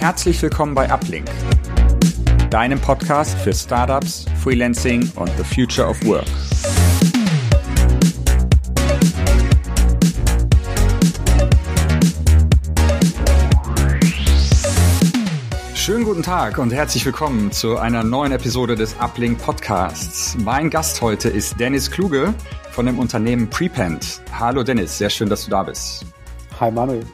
Herzlich willkommen bei Uplink, deinem Podcast für Startups, Freelancing und the Future of Work. Schönen guten Tag und herzlich willkommen zu einer neuen Episode des Uplink Podcasts. Mein Gast heute ist Dennis Kluge von dem Unternehmen Prepend. Hallo Dennis, sehr schön, dass du da bist. Hi Manuel.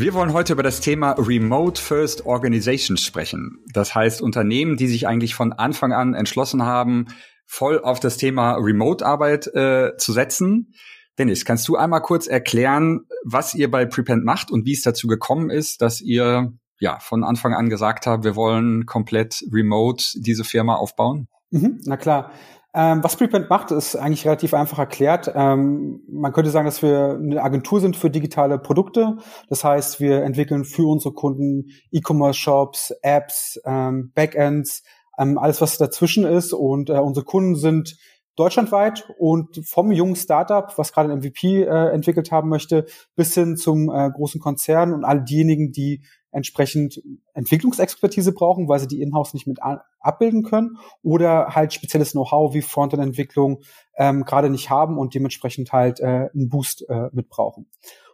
Wir wollen heute über das Thema Remote First Organizations sprechen. Das heißt Unternehmen, die sich eigentlich von Anfang an entschlossen haben, voll auf das Thema Remote-Arbeit äh, zu setzen. Dennis, kannst du einmal kurz erklären, was ihr bei Prepend macht und wie es dazu gekommen ist, dass ihr ja von Anfang an gesagt habt, wir wollen komplett remote diese Firma aufbauen? Mhm, na klar. Ähm, was Prepend macht, ist eigentlich relativ einfach erklärt. Ähm, man könnte sagen, dass wir eine Agentur sind für digitale Produkte. Das heißt, wir entwickeln für unsere Kunden E-Commerce-Shops, Apps, ähm, Backends, ähm, alles, was dazwischen ist. Und äh, unsere Kunden sind deutschlandweit und vom jungen Startup, was gerade ein MVP äh, entwickelt haben möchte, bis hin zum äh, großen Konzern und all diejenigen, die entsprechend Entwicklungsexpertise brauchen, weil sie die Inhouse nicht mit abbilden können oder halt spezielles Know-how wie Frontend-Entwicklung ähm, gerade nicht haben und dementsprechend halt äh, einen Boost äh, mit brauchen.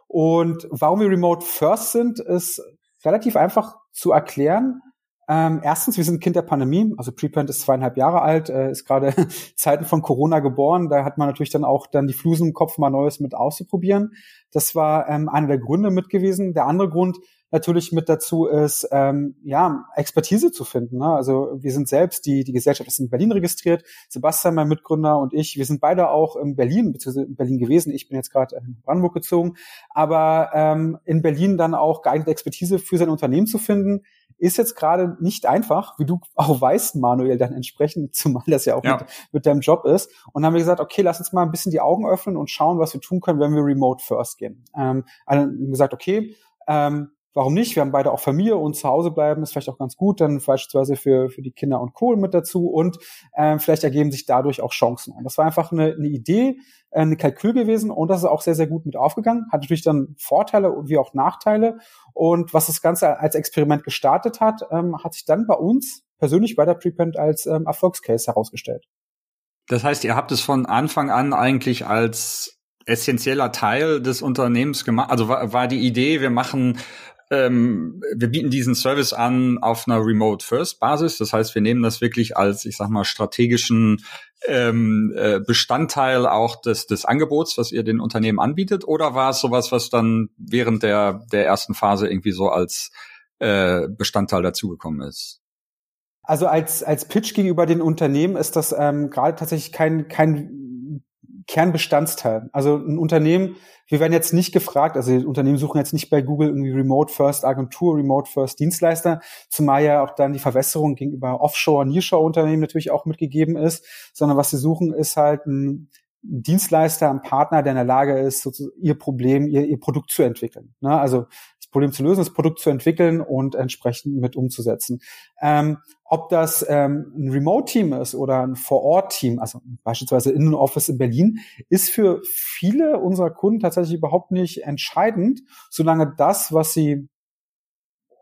Und warum wir Remote First sind, ist relativ einfach zu erklären. Ähm, erstens, wir sind Kind der Pandemie, also Prepent ist zweieinhalb Jahre alt, äh, ist gerade Zeiten von Corona geboren. Da hat man natürlich dann auch dann die Flusen im Kopf, mal Neues mit auszuprobieren. Das war ähm, einer der Gründe mit gewesen. Der andere Grund, natürlich mit dazu ist, ähm, ja, Expertise zu finden. Ne? Also wir sind selbst, die, die Gesellschaft ist in Berlin registriert, Sebastian, mein Mitgründer und ich, wir sind beide auch in Berlin, beziehungsweise in Berlin gewesen. Ich bin jetzt gerade in Brandenburg gezogen, aber ähm, in Berlin dann auch geeignete Expertise für sein Unternehmen zu finden, ist jetzt gerade nicht einfach, wie du auch weißt, Manuel, dann entsprechend, zumal das ja auch ja. Mit, mit deinem Job ist. Und dann haben wir gesagt, okay, lass uns mal ein bisschen die Augen öffnen und schauen, was wir tun können, wenn wir remote first gehen. Ähm, also gesagt, okay, ähm, warum nicht? Wir haben beide auch Familie und zu Hause bleiben ist vielleicht auch ganz gut, dann beispielsweise für, für die Kinder und Kohl mit dazu und äh, vielleicht ergeben sich dadurch auch Chancen. Und das war einfach eine, eine Idee, äh, eine Kalkül gewesen und das ist auch sehr, sehr gut mit aufgegangen. Hat natürlich dann Vorteile wie auch Nachteile. Und was das Ganze als Experiment gestartet hat, ähm, hat sich dann bei uns persönlich bei der Prepend als ähm, Erfolgscase herausgestellt. Das heißt, ihr habt es von Anfang an eigentlich als essentieller Teil des Unternehmens gemacht. Also war, war die Idee, wir machen ähm, wir bieten diesen Service an auf einer Remote First Basis. Das heißt, wir nehmen das wirklich als, ich sag mal, strategischen ähm, äh, Bestandteil auch des, des Angebots, was ihr den Unternehmen anbietet? Oder war es sowas, was dann während der, der ersten Phase irgendwie so als äh, Bestandteil dazugekommen ist? Also als, als Pitch gegenüber den Unternehmen ist das ähm, gerade tatsächlich kein, kein Kernbestandteil. Also ein Unternehmen wir werden jetzt nicht gefragt, also Unternehmen suchen jetzt nicht bei Google irgendwie Remote First Agentur, Remote First Dienstleister, zumal ja auch dann die Verwässerung gegenüber Offshore, Nearshore-Unternehmen natürlich auch mitgegeben ist, sondern was sie suchen, ist halt ein Dienstleister, ein Partner, der in der Lage ist, ihr Problem, ihr, ihr Produkt zu entwickeln. Ne? Also das Problem zu lösen, das Produkt zu entwickeln und entsprechend mit umzusetzen. Ähm, ob das ähm, ein Remote-Team ist oder ein Vor-Ort-Team, also beispielsweise in einem Office in Berlin, ist für viele unserer Kunden tatsächlich überhaupt nicht entscheidend, solange das, was sie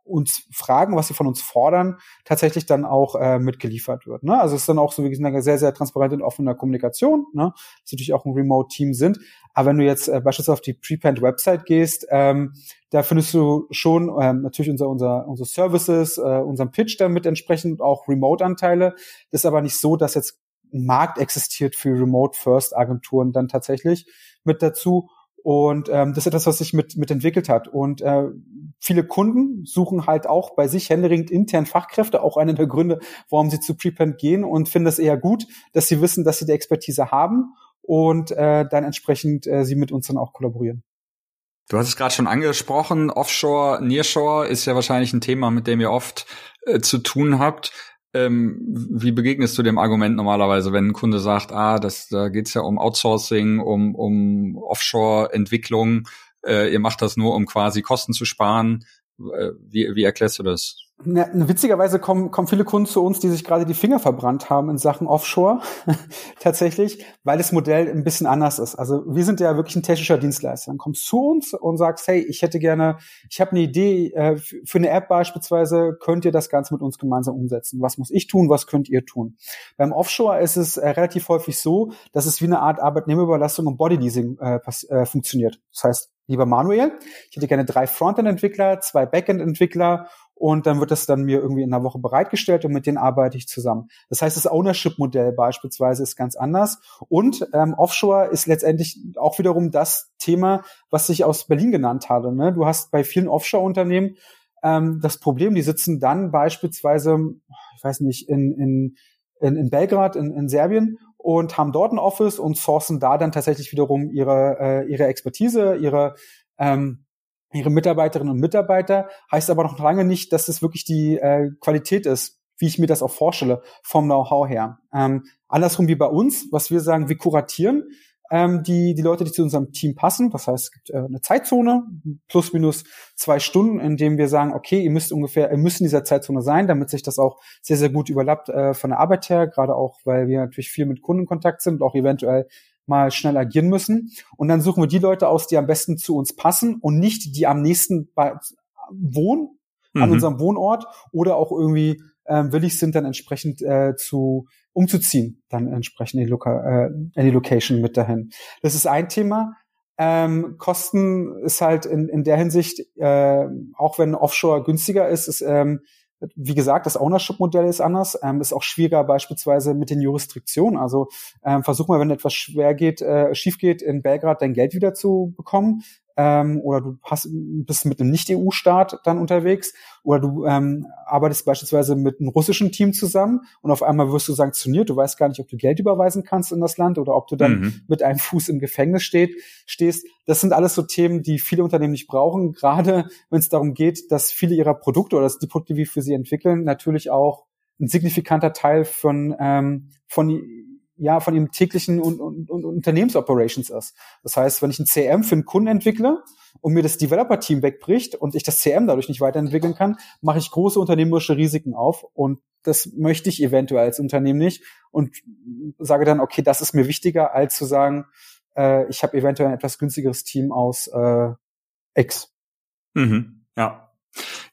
uns fragen, was sie von uns fordern, tatsächlich dann auch äh, mitgeliefert wird. Ne? Also es ist dann auch so, wie gesagt, sehr, sehr transparent und offener Kommunikation, ne? dass natürlich auch ein Remote-Team sind. Aber wenn du jetzt äh, beispielsweise auf die Prepend-Website gehst, ähm, da findest du schon ähm, natürlich unser, unser, unsere Services, äh, unseren Pitch damit entsprechend auch Remote-Anteile. Das ist aber nicht so, dass jetzt ein Markt existiert für Remote-First-Agenturen dann tatsächlich mit dazu. Und ähm, das ist etwas, was sich mit, mit entwickelt hat. Und äh, viele Kunden suchen halt auch bei sich händeringend intern Fachkräfte, auch einer der Gründe, warum sie zu Prepend gehen und finden es eher gut, dass sie wissen, dass sie die Expertise haben und äh, dann entsprechend äh, sie mit uns dann auch kollaborieren. Du hast es gerade schon angesprochen, Offshore, Nearshore ist ja wahrscheinlich ein Thema, mit dem ihr oft äh, zu tun habt. Ähm, wie begegnest du dem Argument normalerweise, wenn ein Kunde sagt, ah, das, da geht's ja um Outsourcing, um, um Offshore-Entwicklung, äh, ihr macht das nur, um quasi Kosten zu sparen. Äh, wie, wie erklärst du das? Na, witzigerweise kommen, kommen viele Kunden zu uns, die sich gerade die Finger verbrannt haben in Sachen Offshore, tatsächlich, weil das Modell ein bisschen anders ist. Also wir sind ja wirklich ein technischer Dienstleister. Dann kommst du zu uns und sagst, hey, ich hätte gerne, ich habe eine Idee äh, für eine App beispielsweise, könnt ihr das Ganze mit uns gemeinsam umsetzen? Was muss ich tun? Was könnt ihr tun? Beim Offshore ist es äh, relativ häufig so, dass es wie eine Art Arbeitnehmerüberlastung und Bodyleasing äh, äh, funktioniert. Das heißt, lieber Manuel, ich hätte gerne drei Frontend-Entwickler, zwei Backend-Entwickler und dann wird das dann mir irgendwie in einer Woche bereitgestellt und mit denen arbeite ich zusammen. Das heißt, das Ownership-Modell beispielsweise ist ganz anders und ähm, Offshore ist letztendlich auch wiederum das Thema, was ich aus Berlin genannt habe. Ne? Du hast bei vielen Offshore-Unternehmen ähm, das Problem, die sitzen dann beispielsweise, ich weiß nicht, in, in, in, in Belgrad, in, in Serbien und haben dort ein Office und sourcen da dann tatsächlich wiederum ihre, äh, ihre Expertise, ihre ähm, ihre Mitarbeiterinnen und Mitarbeiter, heißt aber noch lange nicht, dass es wirklich die äh, Qualität ist, wie ich mir das auch vorstelle, vom Know-how her. Ähm, andersrum wie bei uns, was wir sagen, wir kuratieren ähm, die, die Leute, die zu unserem Team passen. Das heißt, es gibt äh, eine Zeitzone, plus minus zwei Stunden, in dem wir sagen, okay, ihr müsst ungefähr, ihr müsst in dieser Zeitzone sein, damit sich das auch sehr, sehr gut überlappt äh, von der Arbeit her, gerade auch, weil wir natürlich viel mit Kunden in Kontakt sind auch eventuell mal schnell agieren müssen. Und dann suchen wir die Leute aus, die am besten zu uns passen und nicht die am nächsten wohnen, mhm. an unserem Wohnort oder auch irgendwie ähm, willig sind, dann entsprechend äh, zu umzuziehen, dann entsprechend in die, Loka äh, in die Location mit dahin. Das ist ein Thema. Ähm, Kosten ist halt in, in der Hinsicht, äh, auch wenn Offshore günstiger ist, ist ähm, wie gesagt, das Ownership-Modell ist anders, ähm, ist auch schwieriger beispielsweise mit den Jurisdiktionen. Also ähm, versuch mal, wenn etwas schwer geht, äh, schief geht, in Belgrad dein Geld wieder zu bekommen ähm, oder du hast, bist mit einem Nicht-EU-Staat dann unterwegs oder du ähm, arbeitest beispielsweise mit einem russischen Team zusammen und auf einmal wirst du sanktioniert, du weißt gar nicht, ob du Geld überweisen kannst in das Land oder ob du dann mhm. mit einem Fuß im Gefängnis steht, stehst. Das sind alles so Themen, die viele Unternehmen nicht brauchen, gerade wenn es darum geht, dass viele ihrer Produkte oder die Produkte, die wir für sie entwickeln, natürlich auch ein signifikanter Teil von, ähm, von ja von ihrem täglichen und, und, und Unternehmensoperations ist. Das heißt, wenn ich ein CRM für einen Kunden entwickle und mir das Developer-Team wegbricht und ich das CRM dadurch nicht weiterentwickeln kann, mache ich große unternehmerische Risiken auf und das möchte ich eventuell als Unternehmen nicht und sage dann, okay, das ist mir wichtiger, als zu sagen, äh, ich habe eventuell ein etwas günstigeres Team aus äh, X. Mhm. Ja,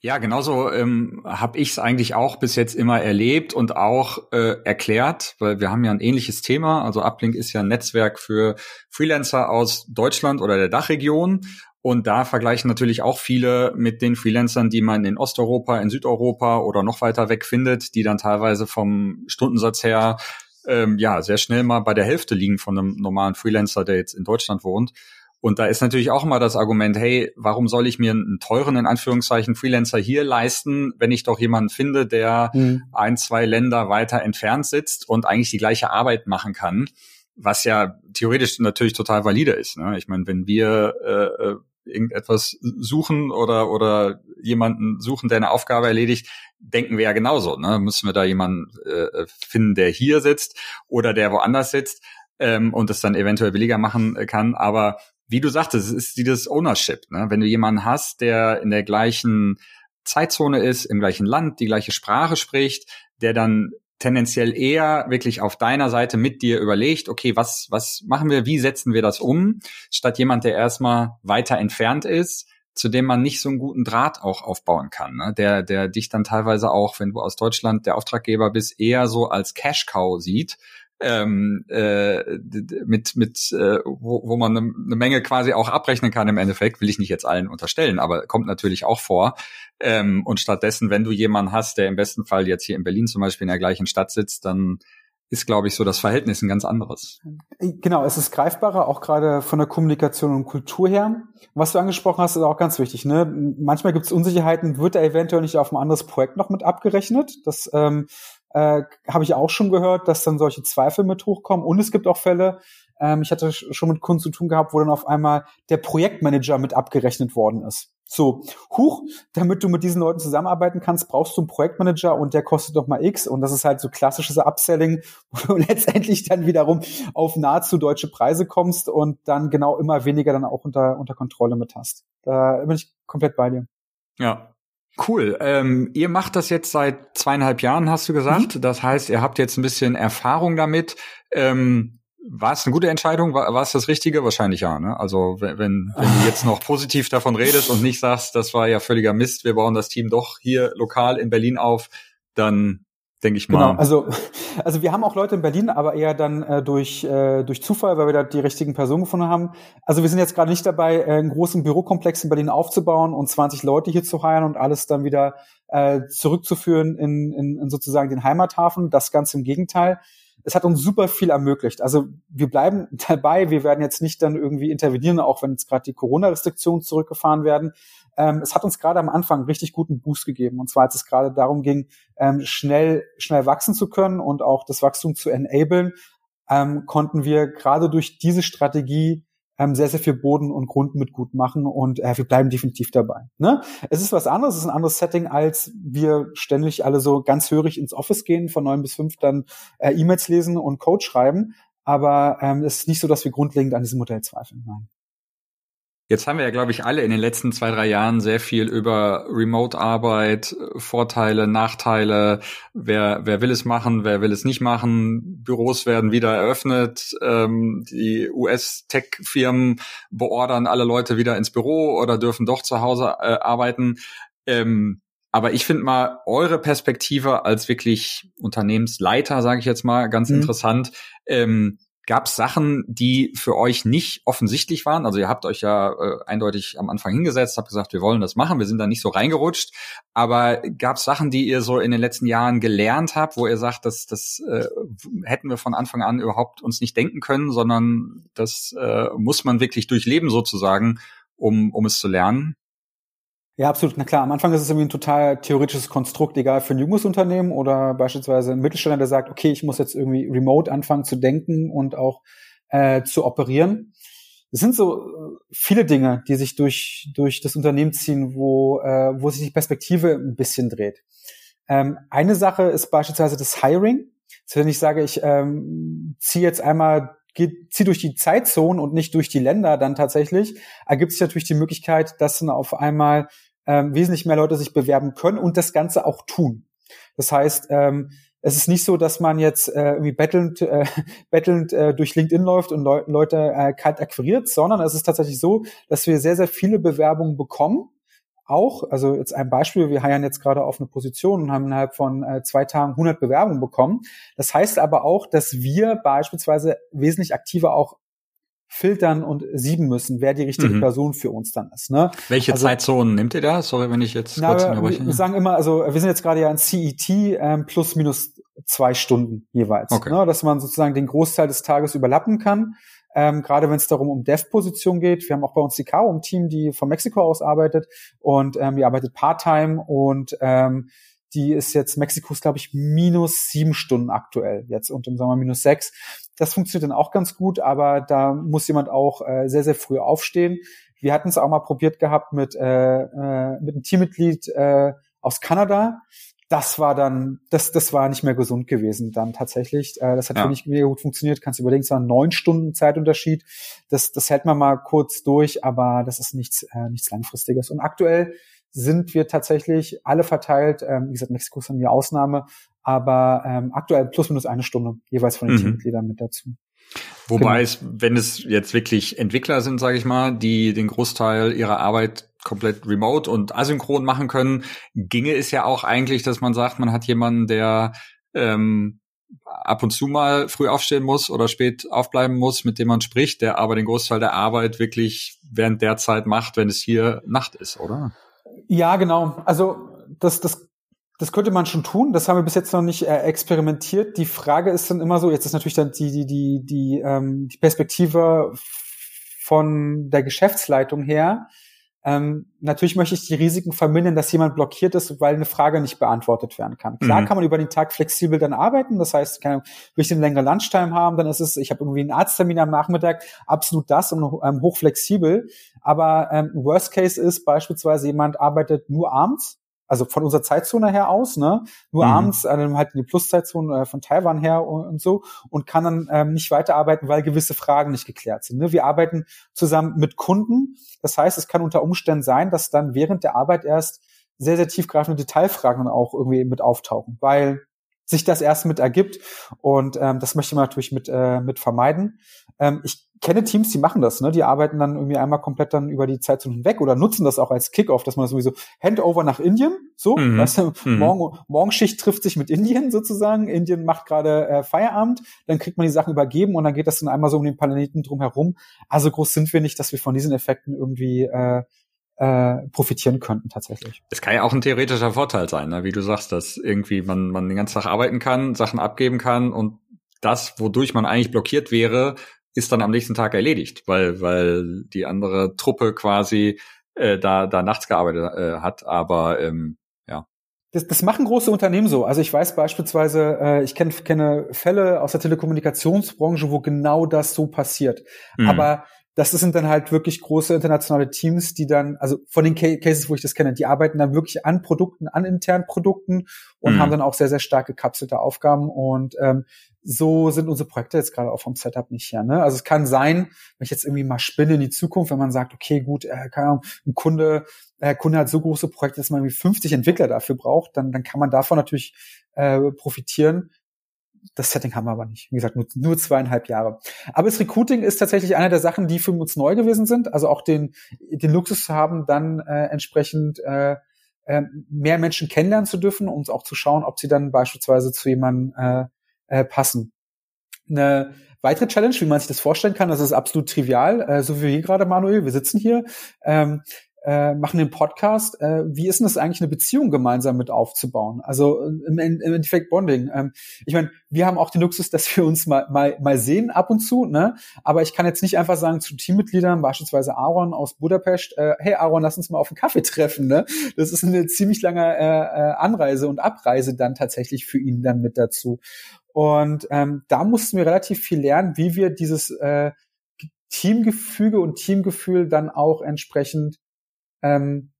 ja, genauso ähm, habe ich es eigentlich auch bis jetzt immer erlebt und auch äh, erklärt, weil wir haben ja ein ähnliches Thema. Also Uplink ist ja ein Netzwerk für Freelancer aus Deutschland oder der Dachregion. Und da vergleichen natürlich auch viele mit den Freelancern, die man in Osteuropa, in Südeuropa oder noch weiter weg findet, die dann teilweise vom Stundensatz her ähm, ja sehr schnell mal bei der Hälfte liegen von einem normalen Freelancer, der jetzt in Deutschland wohnt. Und da ist natürlich auch immer das Argument, hey, warum soll ich mir einen teuren, in Anführungszeichen, Freelancer hier leisten, wenn ich doch jemanden finde, der mhm. ein, zwei Länder weiter entfernt sitzt und eigentlich die gleiche Arbeit machen kann, was ja theoretisch natürlich total valide ist. Ne? Ich meine, wenn wir äh, äh irgendetwas suchen oder oder jemanden suchen, der eine Aufgabe erledigt, denken wir ja genauso. Ne? Müssen wir da jemanden äh, finden, der hier sitzt oder der woanders sitzt ähm, und das dann eventuell billiger machen kann. Aber wie du sagtest, es ist dieses Ownership. Ne? Wenn du jemanden hast, der in der gleichen Zeitzone ist, im gleichen Land, die gleiche Sprache spricht, der dann tendenziell eher wirklich auf deiner Seite mit dir überlegt, okay, was, was machen wir, wie setzen wir das um, statt jemand, der erstmal weiter entfernt ist, zu dem man nicht so einen guten Draht auch aufbauen kann, ne? der, der dich dann teilweise auch, wenn du aus Deutschland der Auftraggeber bist, eher so als Cash Cow sieht ähm, äh, mit, mit äh, wo, wo man eine, eine Menge quasi auch abrechnen kann im Endeffekt, will ich nicht jetzt allen unterstellen, aber kommt natürlich auch vor. Ähm, und stattdessen, wenn du jemanden hast, der im besten Fall jetzt hier in Berlin zum Beispiel in der gleichen Stadt sitzt, dann ist, glaube ich, so das Verhältnis ein ganz anderes. Genau, es ist greifbarer, auch gerade von der Kommunikation und Kultur her. Was du angesprochen hast, ist auch ganz wichtig. Ne? Manchmal gibt es Unsicherheiten, wird er eventuell nicht auf ein anderes Projekt noch mit abgerechnet. Das ähm, äh, habe ich auch schon gehört, dass dann solche Zweifel mit hochkommen. Und es gibt auch Fälle, ähm, ich hatte schon mit Kunden zu tun gehabt, wo dann auf einmal der Projektmanager mit abgerechnet worden ist. So, huch, damit du mit diesen Leuten zusammenarbeiten kannst, brauchst du einen Projektmanager und der kostet doch mal X. Und das ist halt so klassisches Upselling, wo du letztendlich dann wiederum auf nahezu deutsche Preise kommst und dann genau immer weniger dann auch unter, unter Kontrolle mit hast. Da bin ich komplett bei dir. Ja, Cool. Ähm, ihr macht das jetzt seit zweieinhalb Jahren, hast du gesagt. Mhm. Das heißt, ihr habt jetzt ein bisschen Erfahrung damit. Ähm, war es eine gute Entscheidung? War, war es das Richtige? Wahrscheinlich ja. Ne? Also wenn, wenn, wenn du jetzt noch positiv davon redest und nicht sagst, das war ja völliger Mist, wir bauen das Team doch hier lokal in Berlin auf, dann denke ich mal. Genau, also, also wir haben auch Leute in Berlin, aber eher dann äh, durch, äh, durch Zufall, weil wir da die richtigen Personen gefunden haben. Also wir sind jetzt gerade nicht dabei, äh, einen großen Bürokomplex in Berlin aufzubauen und 20 Leute hier zu heiren und alles dann wieder äh, zurückzuführen in, in, in sozusagen den Heimathafen. Das Ganze im Gegenteil es hat uns super viel ermöglicht. Also wir bleiben dabei, wir werden jetzt nicht dann irgendwie intervenieren, auch wenn jetzt gerade die Corona-Restriktionen zurückgefahren werden. Ähm, es hat uns gerade am Anfang richtig guten Boost gegeben. Und zwar, als es gerade darum ging, ähm, schnell, schnell wachsen zu können und auch das Wachstum zu enablen, ähm, konnten wir gerade durch diese Strategie ähm, sehr, sehr viel Boden und Grund mit gut machen und äh, wir bleiben definitiv dabei. Ne? Es ist was anderes, es ist ein anderes Setting, als wir ständig alle so ganz hörig ins Office gehen, von neun bis fünf dann äh, E-Mails lesen und Code schreiben. Aber ähm, es ist nicht so, dass wir grundlegend an diesem Modell zweifeln. Nein. Jetzt haben wir ja, glaube ich, alle in den letzten zwei, drei Jahren sehr viel über Remote-Arbeit, Vorteile, Nachteile, wer, wer will es machen, wer will es nicht machen. Büros werden wieder eröffnet, ähm, die US-Tech-Firmen beordern alle Leute wieder ins Büro oder dürfen doch zu Hause äh, arbeiten. Ähm, aber ich finde mal eure Perspektive als wirklich Unternehmensleiter, sage ich jetzt mal, ganz mhm. interessant. Ähm, Gab es Sachen, die für euch nicht offensichtlich waren? Also ihr habt euch ja äh, eindeutig am Anfang hingesetzt, habt gesagt, wir wollen das machen, wir sind da nicht so reingerutscht. Aber gab es Sachen, die ihr so in den letzten Jahren gelernt habt, wo ihr sagt, das, das äh, hätten wir von Anfang an überhaupt uns nicht denken können, sondern das äh, muss man wirklich durchleben sozusagen, um, um es zu lernen? Ja, absolut. Na klar, am Anfang ist es irgendwie ein total theoretisches Konstrukt, egal für ein junges Unternehmen oder beispielsweise ein Mittelständler, der sagt, okay, ich muss jetzt irgendwie remote anfangen zu denken und auch äh, zu operieren. Es sind so äh, viele Dinge, die sich durch, durch das Unternehmen ziehen, wo, äh, wo sich die Perspektive ein bisschen dreht. Ähm, eine Sache ist beispielsweise das Hiring. Also wenn ich sage, ich ähm, ziehe jetzt einmal geht, durch die Zeitzone und nicht durch die Länder dann tatsächlich, ergibt sich natürlich die Möglichkeit, dass dann auf einmal ähm, wesentlich mehr Leute sich bewerben können und das Ganze auch tun. Das heißt, ähm, es ist nicht so, dass man jetzt äh, irgendwie bettelnd, äh, bettelnd äh, durch LinkedIn läuft und Le Leute äh, kalt akquiriert, sondern es ist tatsächlich so, dass wir sehr, sehr viele Bewerbungen bekommen auch, also jetzt ein Beispiel, wir heiern jetzt gerade auf eine Position und haben innerhalb von äh, zwei Tagen 100 Bewerbungen bekommen. Das heißt aber auch, dass wir beispielsweise wesentlich aktiver auch filtern und sieben müssen, wer die richtige mhm. Person für uns dann ist. Ne? Welche also, Zeitzonen nimmt ihr da? Sorry, wenn ich jetzt na, kurz unterbreche. Wir sagen immer, also wir sind jetzt gerade ja in CET ähm, plus minus zwei Stunden jeweils, okay. ne? dass man sozusagen den Großteil des Tages überlappen kann ähm, gerade wenn es darum um Dev-Position geht. Wir haben auch bei uns die Caro im Team, die von Mexiko aus arbeitet und ähm, die arbeitet Part-Time und ähm, die ist jetzt Mexikos, glaube ich, minus sieben Stunden aktuell jetzt und im Sommer minus sechs. Das funktioniert dann auch ganz gut, aber da muss jemand auch äh, sehr, sehr früh aufstehen. Wir hatten es auch mal probiert gehabt mit, äh, äh, mit einem Teammitglied äh, aus Kanada das war dann, das, das war nicht mehr gesund gewesen dann tatsächlich. Äh, das hat ja. für mich mega gut funktioniert. Kannst du überlegen, es war ein neun Stunden Zeitunterschied. Das, das hält man mal kurz durch, aber das ist nichts, äh, nichts Langfristiges. Und aktuell sind wir tatsächlich alle verteilt. Ähm, wie gesagt, Mexiko ist die Ausnahme, aber ähm, aktuell plus minus eine Stunde jeweils von den mhm. Teammitgliedern mit dazu. Wobei genau. es, wenn es jetzt wirklich Entwickler sind, sage ich mal, die den Großteil ihrer Arbeit komplett remote und asynchron machen können, ginge es ja auch eigentlich, dass man sagt, man hat jemanden, der ähm, ab und zu mal früh aufstehen muss oder spät aufbleiben muss, mit dem man spricht, der aber den Großteil der Arbeit wirklich während der Zeit macht, wenn es hier Nacht ist, oder? Ja, genau. Also das, das das könnte man schon tun. Das haben wir bis jetzt noch nicht äh, experimentiert. Die Frage ist dann immer so, jetzt ist natürlich dann die, die, die, die, ähm, die Perspektive von der Geschäftsleitung her. Ähm, natürlich möchte ich die Risiken vermindern, dass jemand blockiert ist, weil eine Frage nicht beantwortet werden kann. Klar mhm. kann man über den Tag flexibel dann arbeiten. Das heißt, kann, will ich eine längere Lunchtime haben, dann ist es, ich habe irgendwie einen Arzttermin am Nachmittag, absolut das und ähm, hochflexibel. Aber ähm, Worst Case ist beispielsweise, jemand arbeitet nur abends also von unserer Zeitzone her aus, ne? Nur mhm. abends, äh, halt in die Pluszeitzone äh, von Taiwan her und, und, so und kann dann ähm, nicht weiterarbeiten, weil gewisse Fragen nicht geklärt sind. Ne? Wir arbeiten zusammen mit Kunden. Das heißt, es kann unter Umständen sein, dass dann während der Arbeit erst sehr, sehr tiefgreifende Detailfragen dann auch irgendwie mit auftauchen, weil sich das erst mit ergibt und ähm, das möchte man natürlich mit, äh, mit vermeiden. Ähm, ich kenne Teams, die machen das, ne? Die arbeiten dann irgendwie einmal komplett dann über die Zeit hinweg oder nutzen das auch als Kickoff, dass man sowieso Handover nach Indien, so, mhm. weißt du, mhm. morgen, Morgenschicht trifft sich mit Indien sozusagen, Indien macht gerade äh, Feierabend, dann kriegt man die Sachen übergeben und dann geht das dann einmal so um den Planeten drumherum. Also groß sind wir nicht, dass wir von diesen Effekten irgendwie äh, äh, profitieren könnten tatsächlich. Es kann ja auch ein theoretischer Vorteil sein, ne? wie du sagst, dass irgendwie man, man den ganzen Tag arbeiten kann, Sachen abgeben kann und das, wodurch man eigentlich blockiert wäre, ist dann am nächsten Tag erledigt, weil, weil die andere Truppe quasi äh, da, da nachts gearbeitet äh, hat. Aber ähm, ja. Das, das machen große Unternehmen so. Also ich weiß beispielsweise, äh, ich kenn, kenne Fälle aus der Telekommunikationsbranche, wo genau das so passiert. Mhm. Aber das sind dann halt wirklich große internationale Teams, die dann, also von den Cases, wo ich das kenne, die arbeiten dann wirklich an Produkten, an internen Produkten und mhm. haben dann auch sehr, sehr stark gekapselte Aufgaben. Und ähm, so sind unsere Projekte jetzt gerade auch vom Setup nicht her. Ne? Also es kann sein, wenn ich jetzt irgendwie mal spinne in die Zukunft, wenn man sagt, okay, gut, äh, keine Ahnung, ein Kunde, äh, Kunde hat so große Projekte, dass man irgendwie 50 Entwickler dafür braucht, dann, dann kann man davon natürlich äh, profitieren. Das Setting haben wir aber nicht. Wie gesagt, nur, nur zweieinhalb Jahre. Aber das Recruiting ist tatsächlich eine der Sachen, die für uns neu gewesen sind. Also auch den, den Luxus zu haben, dann äh, entsprechend äh, äh, mehr Menschen kennenlernen zu dürfen und auch zu schauen, ob sie dann beispielsweise zu jemandem äh, äh, passen. Eine weitere Challenge, wie man sich das vorstellen kann, das ist absolut trivial, äh, so wie wir gerade, Manuel, wir sitzen hier, ähm, äh, machen den Podcast. Äh, wie ist denn das eigentlich, eine Beziehung gemeinsam mit aufzubauen? Also äh, im, im Endeffekt Bonding. Ähm, ich meine, wir haben auch den Luxus, dass wir uns mal, mal, mal sehen ab und zu, ne? Aber ich kann jetzt nicht einfach sagen zu Teammitgliedern, beispielsweise Aaron aus Budapest, äh, hey Aaron, lass uns mal auf einen Kaffee treffen, ne? Das ist eine ziemlich lange äh, äh Anreise und Abreise dann tatsächlich für ihn dann mit dazu. Und ähm, da mussten wir relativ viel lernen, wie wir dieses äh, Teamgefüge und Teamgefühl dann auch entsprechend ähm,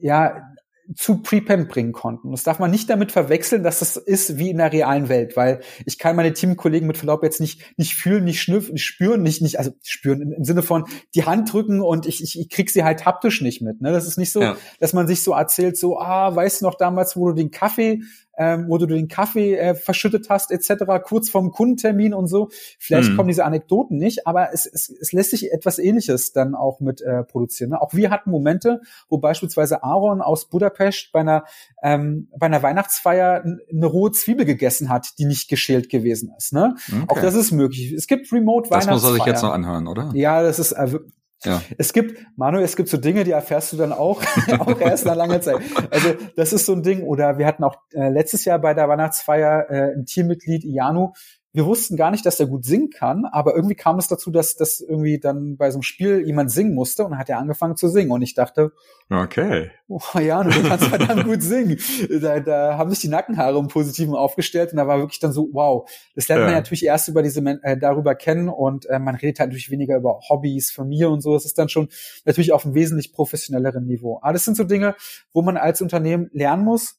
ja zu Prepend bringen konnten. Das darf man nicht damit verwechseln, dass das ist wie in der realen Welt, weil ich kann meine Teamkollegen mit Verlaub jetzt nicht nicht fühlen, nicht schnüffeln, nicht spüren, nicht nicht also spüren im, im, Sinne von die Hand drücken und ich, ich, ich krieg sie halt haptisch nicht mit. Ne? Das ist nicht so, ja. dass man sich so erzählt, so ah, weißt du noch damals, wo du den Kaffee ähm, wo du den Kaffee äh, verschüttet hast, etc., kurz vorm Kundentermin und so. Vielleicht hm. kommen diese Anekdoten nicht, aber es, es, es lässt sich etwas ähnliches dann auch mit äh, produzieren. Ne? Auch wir hatten Momente, wo beispielsweise Aaron aus Budapest bei einer, ähm, bei einer Weihnachtsfeier eine rohe Zwiebel gegessen hat, die nicht geschält gewesen ist. Ne? Okay. Auch das ist möglich. Es gibt Remote Weihnachtsfeier. Das muss er sich jetzt noch anhören, oder? Ja, das ist äh, ja. Es gibt, Manuel, es gibt so Dinge, die erfährst du dann auch, auch erst nach langer Zeit. Also das ist so ein Ding. Oder wir hatten auch äh, letztes Jahr bei der Weihnachtsfeier äh, ein Teammitglied, Ianu, wir wussten gar nicht, dass er gut singen kann, aber irgendwie kam es dazu, dass dass irgendwie dann bei so einem Spiel jemand singen musste und dann hat er angefangen zu singen und ich dachte, okay, oh ja, du kannst verdammt gut singen. Da, da haben sich die Nackenhaare im Positiven aufgestellt und da war wirklich dann so, wow, das lernt ja. man natürlich erst über diese äh, darüber kennen und äh, man redet halt natürlich weniger über Hobbys, Familie und so. Das ist dann schon natürlich auf einem wesentlich professionelleren Niveau. Aber das sind so Dinge, wo man als Unternehmen lernen muss.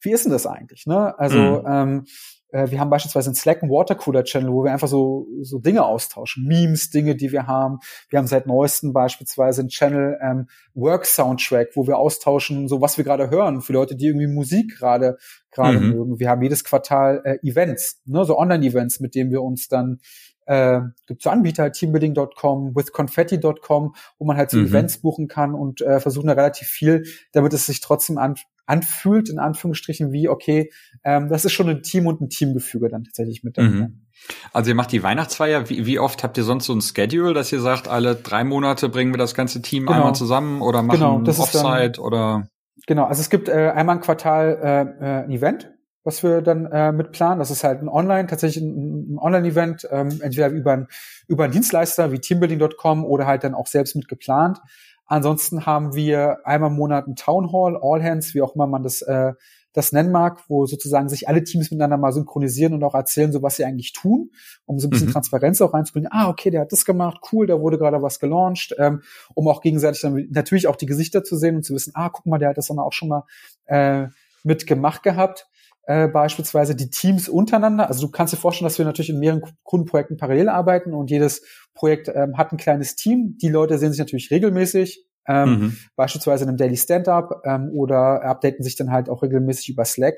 Wie ist denn das eigentlich? Ne? Also mhm. ähm, äh, wir haben beispielsweise einen Slack einen Watercooler-Channel, wo wir einfach so, so Dinge austauschen, Memes, Dinge, die wir haben. Wir haben seit neuestem beispielsweise einen Channel ähm, Work Soundtrack, wo wir austauschen, so was wir gerade hören, für Leute, die irgendwie Musik gerade gerade mhm. mögen. Wir haben jedes Quartal äh, Events, ne, so Online-Events, mit denen wir uns dann äh, gibt so Anbieter, teambuilding.com, withconfetti.com, wo man halt so mhm. Events buchen kann und äh, versuchen da relativ viel, damit es sich trotzdem an, anfühlt, in Anführungsstrichen, wie, okay, ähm, das ist schon ein Team und ein Teamgefüge dann tatsächlich mit dabei. Mhm. Also ihr macht die Weihnachtsfeier, wie, wie oft habt ihr sonst so ein Schedule, dass ihr sagt, alle drei Monate bringen wir das ganze Team genau. einmal zusammen oder machen genau, das Offsite dann, oder? Genau, also es gibt äh, einmal im Quartal äh, äh, ein Event, was wir dann äh, mit planen. Das ist halt ein Online, tatsächlich ein, ein Online-Event, ähm, entweder über, ein, über einen Dienstleister wie teambuilding.com oder halt dann auch selbst mit geplant. Ansonsten haben wir einmal im Monat ein Town Hall, All Hands, wie auch immer man das, äh, das nennen mag, wo sozusagen sich alle Teams miteinander mal synchronisieren und auch erzählen, so was sie eigentlich tun, um so ein bisschen mhm. Transparenz auch reinzubringen. Ah, okay, der hat das gemacht, cool, da wurde gerade was gelauncht, ähm, um auch gegenseitig dann natürlich auch die Gesichter zu sehen und zu wissen, ah, guck mal, der hat das dann auch schon mal äh, mitgemacht gehabt äh, beispielsweise die Teams untereinander. Also du kannst dir vorstellen, dass wir natürlich in mehreren Kundenprojekten parallel arbeiten und jedes Projekt ähm, hat ein kleines Team. Die Leute sehen sich natürlich regelmäßig, ähm, mhm. beispielsweise in einem Daily Stand-up ähm, oder updaten sich dann halt auch regelmäßig über Slack.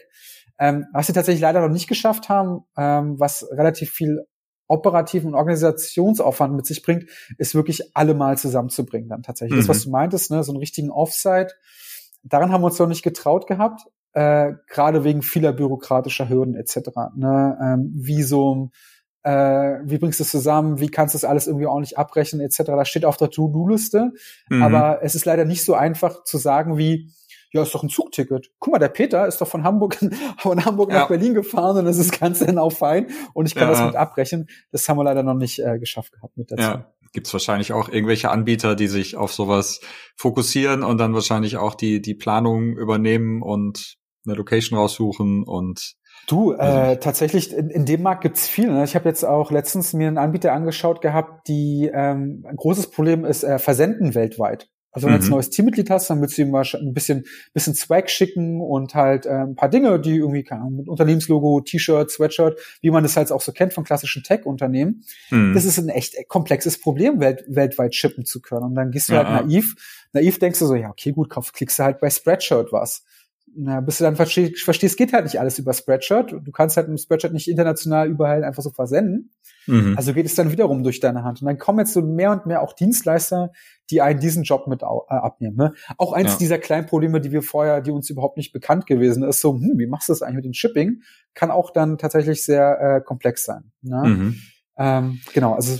Ähm, was sie tatsächlich leider noch nicht geschafft haben, ähm, was relativ viel operativen und Organisationsaufwand mit sich bringt, ist wirklich alle mal zusammenzubringen dann tatsächlich. Mhm. Das, was du meintest, ne, so einen richtigen Offsite, daran haben wir uns noch nicht getraut gehabt, äh, gerade wegen vieler bürokratischer Hürden etc. Ne, ähm, wie so äh, wie bringst du es zusammen, wie kannst du das alles irgendwie ordentlich abbrechen, etc. Das steht auf der To-Do-Liste, mhm. aber es ist leider nicht so einfach zu sagen wie, ja, ist doch ein Zugticket. Guck mal, der Peter ist doch von Hamburg, von Hamburg ja. nach Berlin gefahren und das ist ganz auch fein und ich kann ja. das mit abbrechen. Das haben wir leider noch nicht äh, geschafft gehabt mit dazu. Ja. Gibt es wahrscheinlich auch irgendwelche Anbieter, die sich auf sowas fokussieren und dann wahrscheinlich auch die, die Planung übernehmen und eine Location raussuchen und Du, äh, tatsächlich, in, in dem Markt gibt's viel. Ne? Ich habe jetzt auch letztens mir einen Anbieter angeschaut gehabt, die ähm, ein großes Problem ist, äh, versenden weltweit. Also wenn du jetzt ein mhm. neues Teammitglied hast, dann willst du ihm mal ein bisschen, bisschen Swag schicken und halt äh, ein paar Dinge, die irgendwie, keine Ahnung, mit Unternehmenslogo, T-Shirt, Sweatshirt, wie man das halt auch so kennt von klassischen Tech-Unternehmen. Mhm. Das ist ein echt komplexes Problem, welt, weltweit shippen zu können. Und dann gehst du halt ja. halt naiv, naiv denkst du so, ja, okay, gut, kauf, klickst du halt bei Spreadshirt was na, bis du dann verstehst, verstehst, geht halt nicht alles über Spreadshirt. Du kannst halt mit Spreadshirt nicht international überall einfach so versenden. Mhm. Also geht es dann wiederum durch deine Hand. Und dann kommen jetzt so mehr und mehr auch Dienstleister, die einen diesen Job mit äh, abnehmen. Ne? Auch eins ja. dieser kleinen Probleme, die wir vorher, die uns überhaupt nicht bekannt gewesen ist, so, hm, wie machst du das eigentlich mit dem Shipping, kann auch dann tatsächlich sehr äh, komplex sein. Ne? Mhm. Ähm, genau, also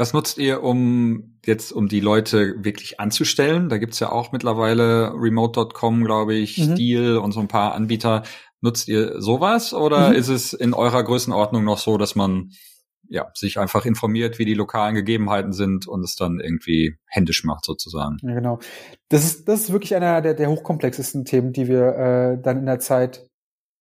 was nutzt ihr, um jetzt, um die Leute wirklich anzustellen? Da gibt's ja auch mittlerweile remote.com, glaube ich, mhm. Deal und so ein paar Anbieter. Nutzt ihr sowas oder mhm. ist es in eurer Größenordnung noch so, dass man ja, sich einfach informiert, wie die lokalen Gegebenheiten sind und es dann irgendwie händisch macht sozusagen. Ja, genau. Das ist, das ist wirklich einer der, der hochkomplexesten Themen, die wir äh, dann in der Zeit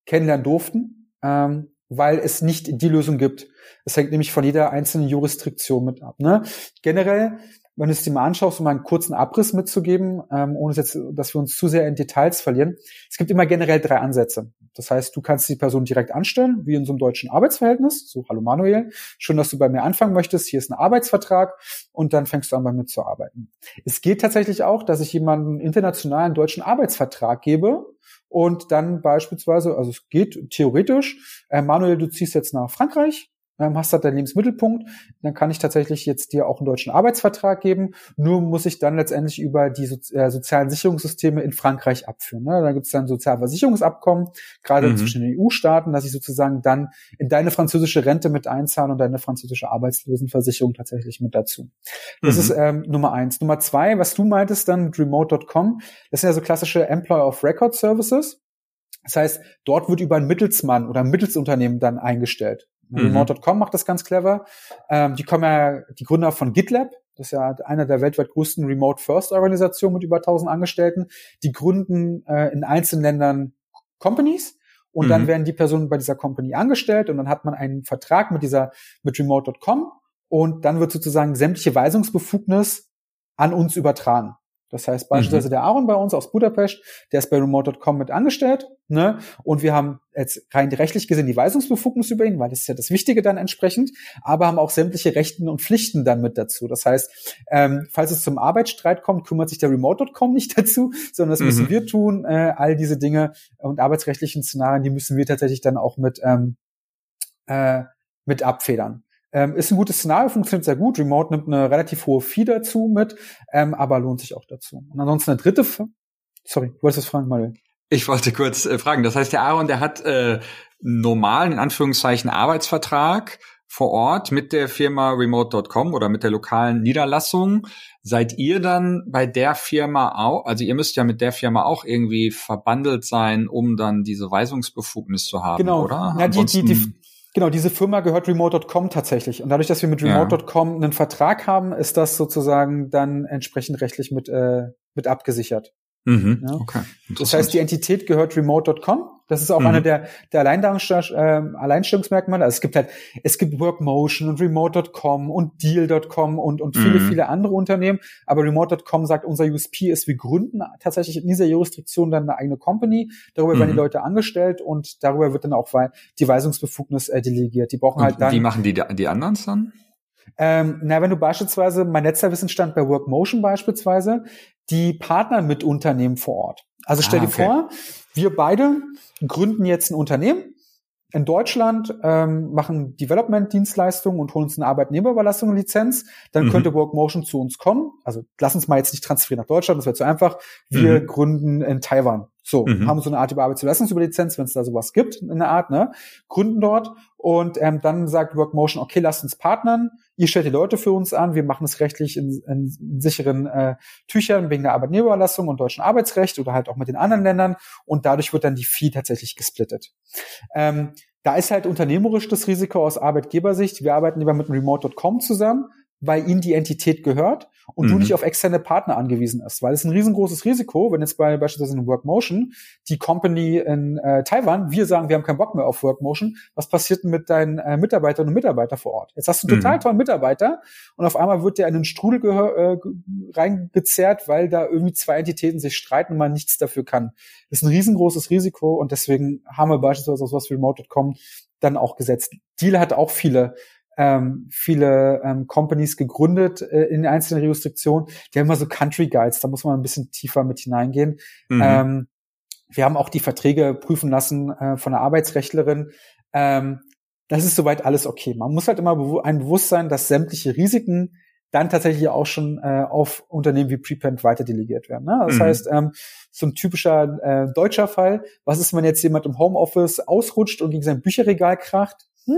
kennenlernen durften, ähm, weil es nicht die Lösung gibt. Das hängt nämlich von jeder einzelnen Jurisdiktion mit ab. Ne? Generell, wenn du es dir mal anschaust, um einen kurzen Abriss mitzugeben, ähm, ohne jetzt, dass wir uns zu sehr in Details verlieren. Es gibt immer generell drei Ansätze. Das heißt, du kannst die Person direkt anstellen, wie in so einem deutschen Arbeitsverhältnis. So, hallo Manuel, schön, dass du bei mir anfangen möchtest. Hier ist ein Arbeitsvertrag und dann fängst du an, bei mir zu arbeiten. Es geht tatsächlich auch, dass ich jemanden internationalen deutschen Arbeitsvertrag gebe, und dann beispielsweise, also es geht theoretisch, äh, Manuel, du ziehst jetzt nach Frankreich, hast halt deinen Lebensmittelpunkt, dann kann ich tatsächlich jetzt dir auch einen deutschen Arbeitsvertrag geben. Nur muss ich dann letztendlich über die so äh, sozialen Sicherungssysteme in Frankreich abführen. Ne? Da gibt es dann Sozialversicherungsabkommen, gerade mhm. zwischen den EU-Staaten, dass ich sozusagen dann in deine französische Rente mit einzahle und deine französische Arbeitslosenversicherung tatsächlich mit dazu. Das mhm. ist ähm, Nummer eins. Nummer zwei, was du meintest dann mit remote.com, das sind ja so klassische Employer of Record Services. Das heißt, dort wird über einen Mittelsmann oder ein Mittelsunternehmen dann eingestellt. Mhm. Remote.com macht das ganz clever. Ähm, die kommen ja, die Gründer von GitLab, das ist ja einer der weltweit größten Remote First Organisationen mit über 1000 Angestellten, die gründen äh, in einzelnen Ländern Companies und mhm. dann werden die Personen bei dieser Company angestellt und dann hat man einen Vertrag mit dieser, mit Remote.com und dann wird sozusagen sämtliche Weisungsbefugnis an uns übertragen. Das heißt beispielsweise mhm. der Aaron bei uns aus Budapest, der ist bei remote.com mit angestellt, ne? Und wir haben jetzt rein rechtlich gesehen die Weisungsbefugnis über ihn, weil das ist ja das Wichtige dann entsprechend, aber haben auch sämtliche Rechten und Pflichten dann mit dazu. Das heißt, ähm, falls es zum Arbeitsstreit kommt, kümmert sich der remote.com nicht dazu, sondern das mhm. müssen wir tun. Äh, all diese Dinge und arbeitsrechtlichen Szenarien, die müssen wir tatsächlich dann auch mit ähm, äh, mit abfedern. Ähm, ist ein gutes Szenario, funktioniert sehr gut. Remote nimmt eine relativ hohe Fee dazu mit, ähm, aber lohnt sich auch dazu. Und ansonsten eine dritte, F sorry, du wolltest das fragen, Manuel. Ich wollte kurz äh, fragen. Das heißt, der Aaron, der hat äh, normalen, in Anführungszeichen, Arbeitsvertrag vor Ort mit der Firma remote.com oder mit der lokalen Niederlassung. Seid ihr dann bei der Firma auch, also ihr müsst ja mit der Firma auch irgendwie verbandelt sein, um dann diese Weisungsbefugnis zu haben, genau. oder? Ja, die, die, die, Genau, diese Firma gehört Remote.com tatsächlich. Und dadurch, dass wir mit Remote.com ja. einen Vertrag haben, ist das sozusagen dann entsprechend rechtlich mit, äh, mit abgesichert. Mhm, ja. okay. Das heißt, die Entität gehört remote.com. Das ist auch mhm. eine der, der äh, Alleinstellungsmerkmale. Also es gibt halt, es gibt Workmotion und remote.com und deal.com und, und viele, mhm. viele andere Unternehmen. Aber remote.com sagt, unser USP ist, wir gründen tatsächlich in dieser Jurisdiktion dann eine eigene Company. Darüber werden die mhm. Leute angestellt und darüber wird dann auch die Weisungsbefugnis äh, delegiert. Die brauchen und halt dann. Wie machen die, die anderen dann? Ähm, na, wenn du beispielsweise, mein letzter Wissensstand bei Workmotion beispielsweise, die partnern mit Unternehmen vor Ort. Also stell ah, okay. dir vor, wir beide gründen jetzt ein Unternehmen in Deutschland, ähm, machen Development-Dienstleistungen und holen uns eine Arbeitnehmerüberlassung-Lizenz, dann mhm. könnte Workmotion zu uns kommen. Also lass uns mal jetzt nicht transferieren nach Deutschland, das wäre zu einfach. Wir mhm. gründen in Taiwan. So, mhm. haben so eine Art über Arbeitsüberlassungsüberlizenz, wenn es da sowas gibt, in der Art, ne? Gründen dort und ähm, dann sagt Workmotion, okay, lasst uns partnern, ihr stellt die Leute für uns an, wir machen es rechtlich in, in sicheren äh, Tüchern wegen der Arbeitnehmerüberlassung und deutschen Arbeitsrecht oder halt auch mit den anderen Ländern und dadurch wird dann die Fee tatsächlich gesplittet. Ähm, da ist halt unternehmerisch das Risiko aus Arbeitgebersicht. Wir arbeiten lieber mit remote.com zusammen, weil ihnen die Entität gehört und mhm. du nicht auf externe Partner angewiesen ist. Weil es ein riesengroßes Risiko, wenn jetzt bei beispielsweise in Workmotion die Company in äh, Taiwan, wir sagen, wir haben keinen Bock mehr auf Workmotion, was passiert denn mit deinen äh, Mitarbeiterinnen und Mitarbeitern vor Ort? Jetzt hast du einen mhm. total tollen Mitarbeiter und auf einmal wird der in einen Strudel äh, reingezerrt, weil da irgendwie zwei Entitäten sich streiten und man nichts dafür kann. Das ist ein riesengroßes Risiko und deswegen haben wir beispielsweise aus was wie Remote.com dann auch gesetzt. Deal hat auch viele ähm, viele ähm, Companies gegründet äh, in einzelnen Jurisdiktionen. Die haben immer so Country Guides, da muss man ein bisschen tiefer mit hineingehen. Mhm. Ähm, wir haben auch die Verträge prüfen lassen äh, von der Arbeitsrechtlerin. Ähm, das ist soweit alles okay. Man muss halt immer bewu ein Bewusstsein, dass sämtliche Risiken dann tatsächlich auch schon äh, auf Unternehmen wie Prepend weiter delegiert werden. Ne? Das mhm. heißt, ähm, so ein typischer äh, deutscher Fall, was ist, wenn jetzt jemand im Homeoffice ausrutscht und gegen sein Bücherregal kracht? Hm,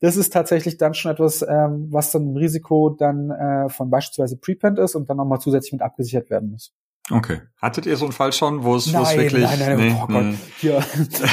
das ist tatsächlich dann schon etwas, ähm, was dann ein Risiko dann äh, von beispielsweise Prepend ist und dann nochmal zusätzlich mit abgesichert werden muss. Okay. Hattet ihr so einen Fall schon, wo es, nein, wo es wirklich... Nein, nein, nein, nee, oh Gott. Nee. Hier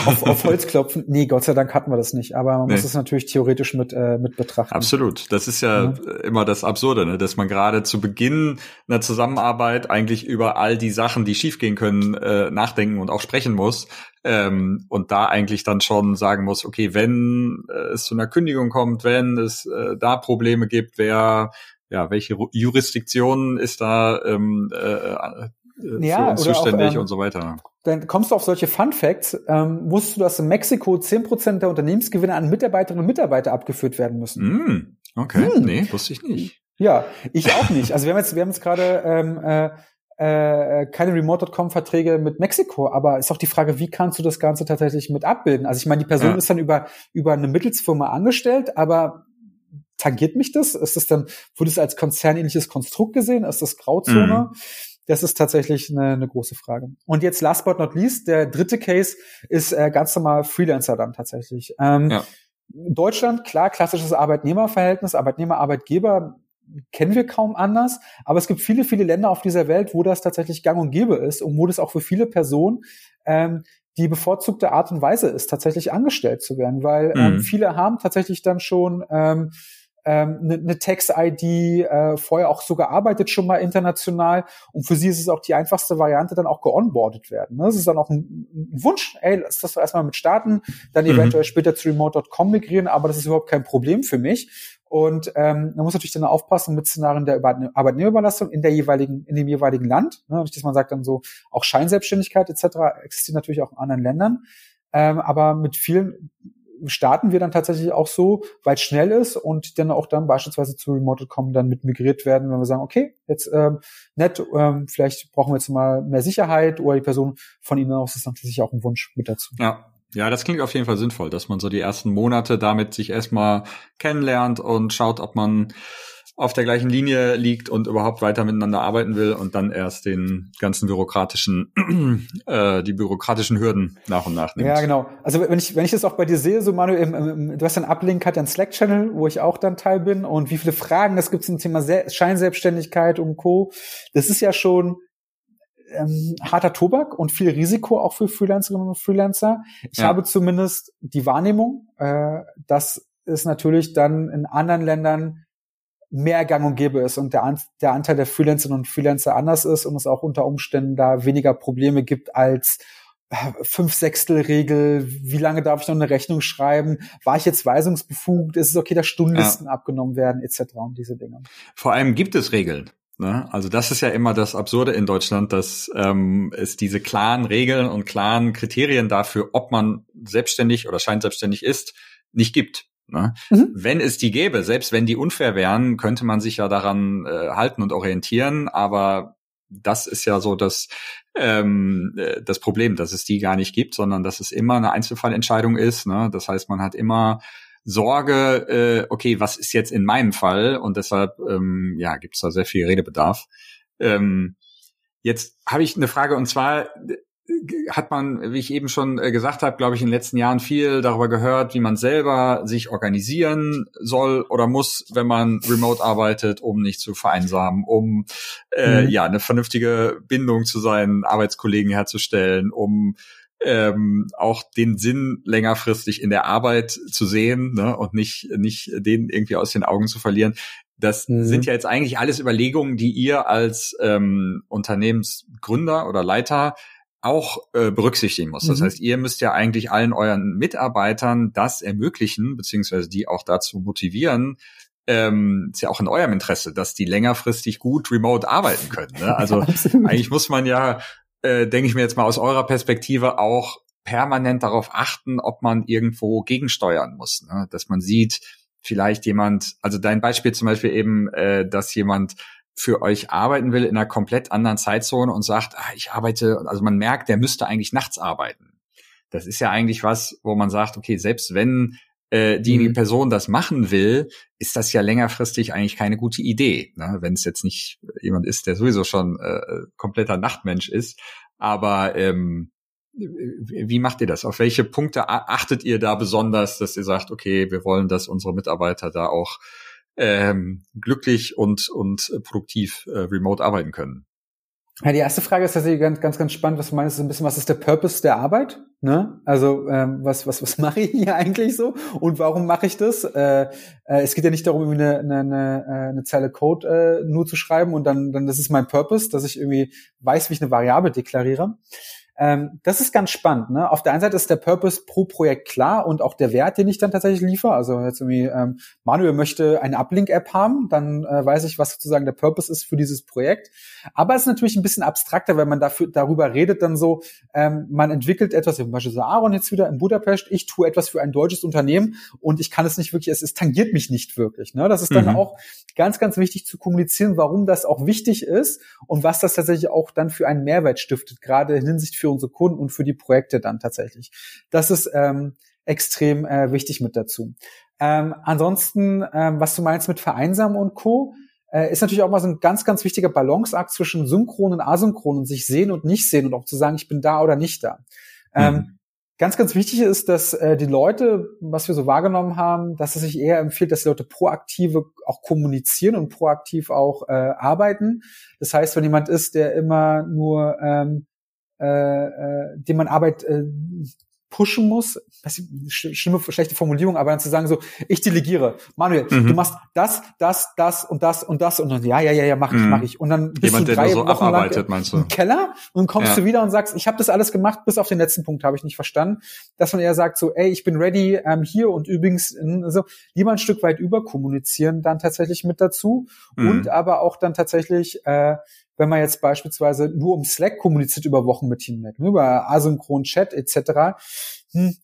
auf, auf Holz klopfen. Nee, Gott sei Dank hatten wir das nicht. Aber man nee. muss es natürlich theoretisch mit, äh, mit betrachten. Absolut. Das ist ja, ja. immer das Absurde, ne? dass man gerade zu Beginn einer Zusammenarbeit eigentlich über all die Sachen, die schiefgehen können, äh, nachdenken und auch sprechen muss. Ähm, und da eigentlich dann schon sagen muss, okay, wenn äh, es zu einer Kündigung kommt, wenn es äh, da Probleme gibt, wer ja, welche Jurisdiktion ist da ähm, äh, äh, ja, für uns zuständig auch, ähm, und so weiter. Dann kommst du auf solche Fun Facts. Ähm, wusstest du, dass in Mexiko zehn Prozent der Unternehmensgewinne an Mitarbeiterinnen und Mitarbeiter abgeführt werden müssen? Mm, okay, hm. nee, wusste ich nicht. Ja, ich auch nicht. Also wir haben jetzt, wir haben jetzt gerade ähm, äh, äh, keine Remote.com-Verträge mit Mexiko, aber ist auch die Frage, wie kannst du das Ganze tatsächlich mit abbilden? Also ich meine, die Person ja. ist dann über über eine Mittelsfirma angestellt, aber tangiert mich das? Ist das dann, wurde es als konzernähnliches Konstrukt gesehen? Ist das Grauzone? Mhm. Das ist tatsächlich eine, eine große Frage. Und jetzt last but not least, der dritte Case ist äh, ganz normal Freelancer dann tatsächlich. Ähm, ja. Deutschland, klar, klassisches Arbeitnehmerverhältnis, Arbeitnehmer-Arbeitgeber kennen wir kaum anders, aber es gibt viele, viele Länder auf dieser Welt, wo das tatsächlich gang und gäbe ist und wo das auch für viele Personen ähm, die bevorzugte Art und Weise ist, tatsächlich angestellt zu werden, weil ähm, mhm. ähm, viele haben tatsächlich dann schon ähm, ähm, eine, eine Text-ID, äh, vorher auch so gearbeitet schon mal international und für sie ist es auch die einfachste Variante, dann auch geonboardet werden. Ne? Das ist dann auch ein, ein Wunsch, ey, lass das erstmal mit starten, dann mhm. eventuell später zu remote.com migrieren, aber das ist überhaupt kein Problem für mich. Und ähm, man muss natürlich dann aufpassen mit Szenarien der Arbeitnehmerüberlastung in der jeweiligen, in dem jeweiligen Land. Ne? Dass man sagt dann so, auch Scheinselbstständigkeit etc. existiert natürlich auch in anderen Ländern. Ähm, aber mit vielen starten wir dann tatsächlich auch so, weil es schnell ist und dann auch dann beispielsweise zu Remote.com dann mit migriert werden, wenn wir sagen, okay, jetzt ähm, nett, ähm, vielleicht brauchen wir jetzt mal mehr Sicherheit oder die Person von Ihnen aus ist natürlich auch ein Wunsch mit dazu. Ja. Ja, das klingt auf jeden Fall sinnvoll, dass man so die ersten Monate damit sich erstmal kennenlernt und schaut, ob man auf der gleichen Linie liegt und überhaupt weiter miteinander arbeiten will und dann erst den ganzen bürokratischen, äh, die bürokratischen Hürden nach und nach nimmt. Ja, genau. Also wenn ich, wenn ich das auch bei dir sehe, so Manu, im, im, du hast einen Uplink, hat einen Slack-Channel, wo ich auch dann Teil bin und wie viele Fragen es gibt zum Thema Scheinselbstständigkeit und Co. Das ist ja schon ähm, harter Tobak und viel Risiko auch für Freelancerinnen und Freelancer. Ich ja. habe zumindest die Wahrnehmung, äh, dass es natürlich dann in anderen Ländern mehr gang und gäbe ist und der, An der Anteil der Freelancerinnen und Freelancer anders ist und es auch unter Umständen da weniger Probleme gibt als äh, fünf Sechstel Regel, wie lange darf ich noch eine Rechnung schreiben, war ich jetzt weisungsbefugt, ist es okay, dass Stundenlisten ja. abgenommen werden, etc. und diese Dinge. Vor allem gibt es Regeln. Ne? Also das ist ja immer das Absurde in Deutschland, dass ähm, es diese klaren Regeln und klaren Kriterien dafür, ob man selbstständig oder scheinselbstständig ist, nicht gibt. Ne? Mhm. Wenn es die gäbe, selbst wenn die unfair wären, könnte man sich ja daran äh, halten und orientieren, aber das ist ja so das, ähm, äh, das Problem, dass es die gar nicht gibt, sondern dass es immer eine Einzelfallentscheidung ist. Ne? Das heißt, man hat immer Sorge, äh, okay, was ist jetzt in meinem Fall? Und deshalb ähm, ja, gibt es da sehr viel Redebedarf. Ähm, jetzt habe ich eine Frage und zwar hat man, wie ich eben schon äh, gesagt habe, glaube ich, in den letzten Jahren viel darüber gehört, wie man selber sich organisieren soll oder muss, wenn man remote arbeitet, um nicht zu vereinsamen, um äh, mhm. ja eine vernünftige Bindung zu seinen Arbeitskollegen herzustellen, um ähm, auch den Sinn längerfristig in der Arbeit zu sehen ne, und nicht nicht den irgendwie aus den Augen zu verlieren. Das mhm. sind ja jetzt eigentlich alles Überlegungen, die ihr als ähm, Unternehmensgründer oder Leiter auch äh, berücksichtigen muss. Das mhm. heißt, ihr müsst ja eigentlich allen euren Mitarbeitern das ermöglichen, beziehungsweise die auch dazu motivieren, ähm, ist ja auch in eurem Interesse, dass die längerfristig gut remote arbeiten können. Ne? Also eigentlich muss man ja, äh, denke ich mir jetzt mal aus eurer Perspektive auch permanent darauf achten, ob man irgendwo gegensteuern muss. Ne? Dass man sieht, vielleicht jemand, also dein Beispiel zum Beispiel eben, äh, dass jemand für euch arbeiten will in einer komplett anderen Zeitzone und sagt, ah, ich arbeite, also man merkt, der müsste eigentlich nachts arbeiten. Das ist ja eigentlich was, wo man sagt, okay, selbst wenn äh, diejenige mhm. Person das machen will, ist das ja längerfristig eigentlich keine gute Idee, ne? wenn es jetzt nicht jemand ist, der sowieso schon äh, kompletter Nachtmensch ist. Aber ähm, wie macht ihr das? Auf welche Punkte achtet ihr da besonders, dass ihr sagt, okay, wir wollen, dass unsere Mitarbeiter da auch ähm, glücklich und, und produktiv äh, remote arbeiten können. Ja, die erste Frage ist tatsächlich ganz, ganz, ganz spannend. Was du meinst, ist ein bisschen, was ist der Purpose der Arbeit? Ne? Also ähm, was, was, was mache ich hier eigentlich so und warum mache ich das? Äh, äh, es geht ja nicht darum, irgendwie eine, eine, eine, äh, eine Zeile Code äh, nur zu schreiben und dann, dann das ist mein Purpose, dass ich irgendwie weiß, wie ich eine Variable deklariere. Ähm, das ist ganz spannend. Ne? Auf der einen Seite ist der Purpose pro Projekt klar und auch der Wert, den ich dann tatsächlich liefere. Also jetzt irgendwie, ähm, Manuel möchte eine Uplink-App haben, dann äh, weiß ich, was sozusagen der Purpose ist für dieses Projekt. Aber es ist natürlich ein bisschen abstrakter, wenn man dafür, darüber redet, dann so, ähm, man entwickelt etwas, zum Beispiel so Aaron jetzt wieder in Budapest, ich tue etwas für ein deutsches Unternehmen und ich kann es nicht wirklich, es, es tangiert mich nicht wirklich. Ne? Das ist dann mhm. auch ganz, ganz wichtig zu kommunizieren, warum das auch wichtig ist und was das tatsächlich auch dann für einen Mehrwert stiftet, gerade in Hinsicht für unsere Kunden und für die Projekte dann tatsächlich. Das ist ähm, extrem äh, wichtig mit dazu. Ähm, ansonsten, ähm, was du meinst mit Vereinsamen und Co., äh, ist natürlich auch mal so ein ganz, ganz wichtiger Balanceakt zwischen synchron und asynchron und sich sehen und nicht sehen und auch zu sagen, ich bin da oder nicht da. Ähm, mhm. Ganz, ganz wichtig ist, dass äh, die Leute, was wir so wahrgenommen haben, dass es sich eher empfiehlt, dass die Leute proaktive auch kommunizieren und proaktiv auch äh, arbeiten. Das heißt, wenn jemand ist, der immer nur ähm, äh, äh, dem man Arbeit äh, pushen muss, schlimme, schlechte Formulierung, aber dann zu sagen so, ich delegiere. Manuel, mhm. du machst das, das, das und das und das und dann, ja, ja, ja, ja, mach ich, mhm. mach ich. Und dann bist Jemand, du drei der so Wochen abarbeitet, lang im Keller und kommst ja. du wieder und sagst, ich habe das alles gemacht, bis auf den letzten Punkt habe ich nicht verstanden, dass man eher sagt so, ey, ich bin ready ähm, hier und übrigens so lieber ein Stück weit überkommunizieren dann tatsächlich mit dazu mhm. und aber auch dann tatsächlich äh, wenn man jetzt beispielsweise nur um Slack kommuniziert über Wochen mit hinweg, ne, über asynchron Chat etc., hm,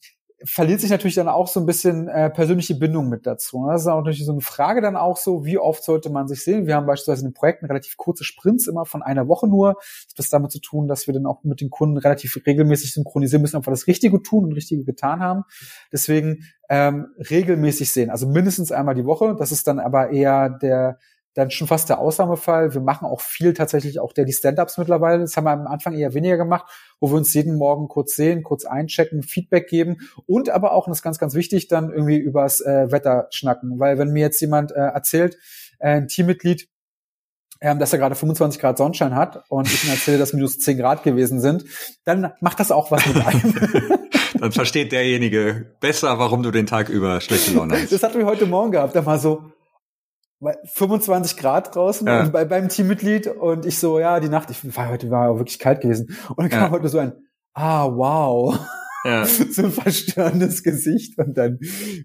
verliert sich natürlich dann auch so ein bisschen äh, persönliche Bindung mit dazu. Das ist auch natürlich so eine Frage dann auch so, wie oft sollte man sich sehen? Wir haben beispielsweise in den Projekten relativ kurze Sprints immer von einer Woche nur. Das hat damit zu tun, dass wir dann auch mit den Kunden relativ regelmäßig synchronisieren müssen, ob wir das Richtige tun und Richtige getan haben. Deswegen ähm, regelmäßig sehen, also mindestens einmal die Woche. Das ist dann aber eher der dann schon fast der Ausnahmefall. Wir machen auch viel tatsächlich auch Daily Stand-Ups mittlerweile. Das haben wir am Anfang eher weniger gemacht, wo wir uns jeden Morgen kurz sehen, kurz einchecken, Feedback geben und aber auch, und das ist ganz, ganz wichtig, dann irgendwie übers äh, Wetter schnacken. Weil wenn mir jetzt jemand äh, erzählt, äh, ein Teammitglied, ähm, dass er gerade 25 Grad Sonnenschein hat und ich ihm erzähle, dass minus 10 Grad gewesen sind, dann macht das auch was mit einem. dann versteht derjenige besser, warum du den Tag über schlechte Laune hast. Das hatten wir heute Morgen gehabt. Da war so, 25 Grad draußen ja. bei, beim Teammitglied und ich so, ja, die Nacht, ich war heute war wirklich kalt gewesen und dann kam ja. heute so ein, ah, wow. Ja. so ein verstörendes Gesicht und dann,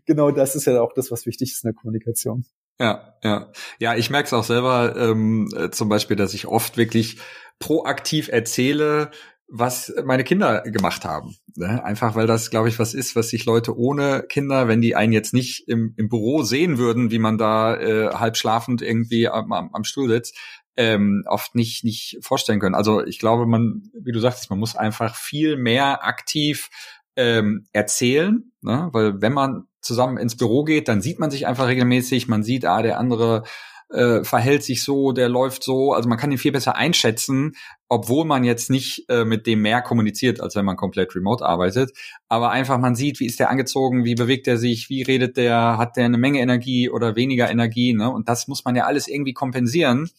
genau das ist ja auch das, was wichtig ist in der Kommunikation. Ja, ja. Ja, ich merke es auch selber, ähm, äh, zum Beispiel, dass ich oft wirklich proaktiv erzähle, was meine Kinder gemacht haben. Ne? Einfach weil das, glaube ich, was ist, was sich Leute ohne Kinder, wenn die einen jetzt nicht im, im Büro sehen würden, wie man da äh, halb schlafend irgendwie am, am, am Stuhl sitzt, ähm, oft nicht nicht vorstellen können. Also ich glaube, man, wie du sagst, man muss einfach viel mehr aktiv ähm, erzählen, ne? weil wenn man zusammen ins Büro geht, dann sieht man sich einfach regelmäßig, man sieht, ah, der andere äh, verhält sich so, der läuft so, also man kann ihn viel besser einschätzen, obwohl man jetzt nicht äh, mit dem mehr kommuniziert, als wenn man komplett remote arbeitet, aber einfach man sieht, wie ist der angezogen, wie bewegt er sich, wie redet der, hat der eine Menge Energie oder weniger Energie, ne? Und das muss man ja alles irgendwie kompensieren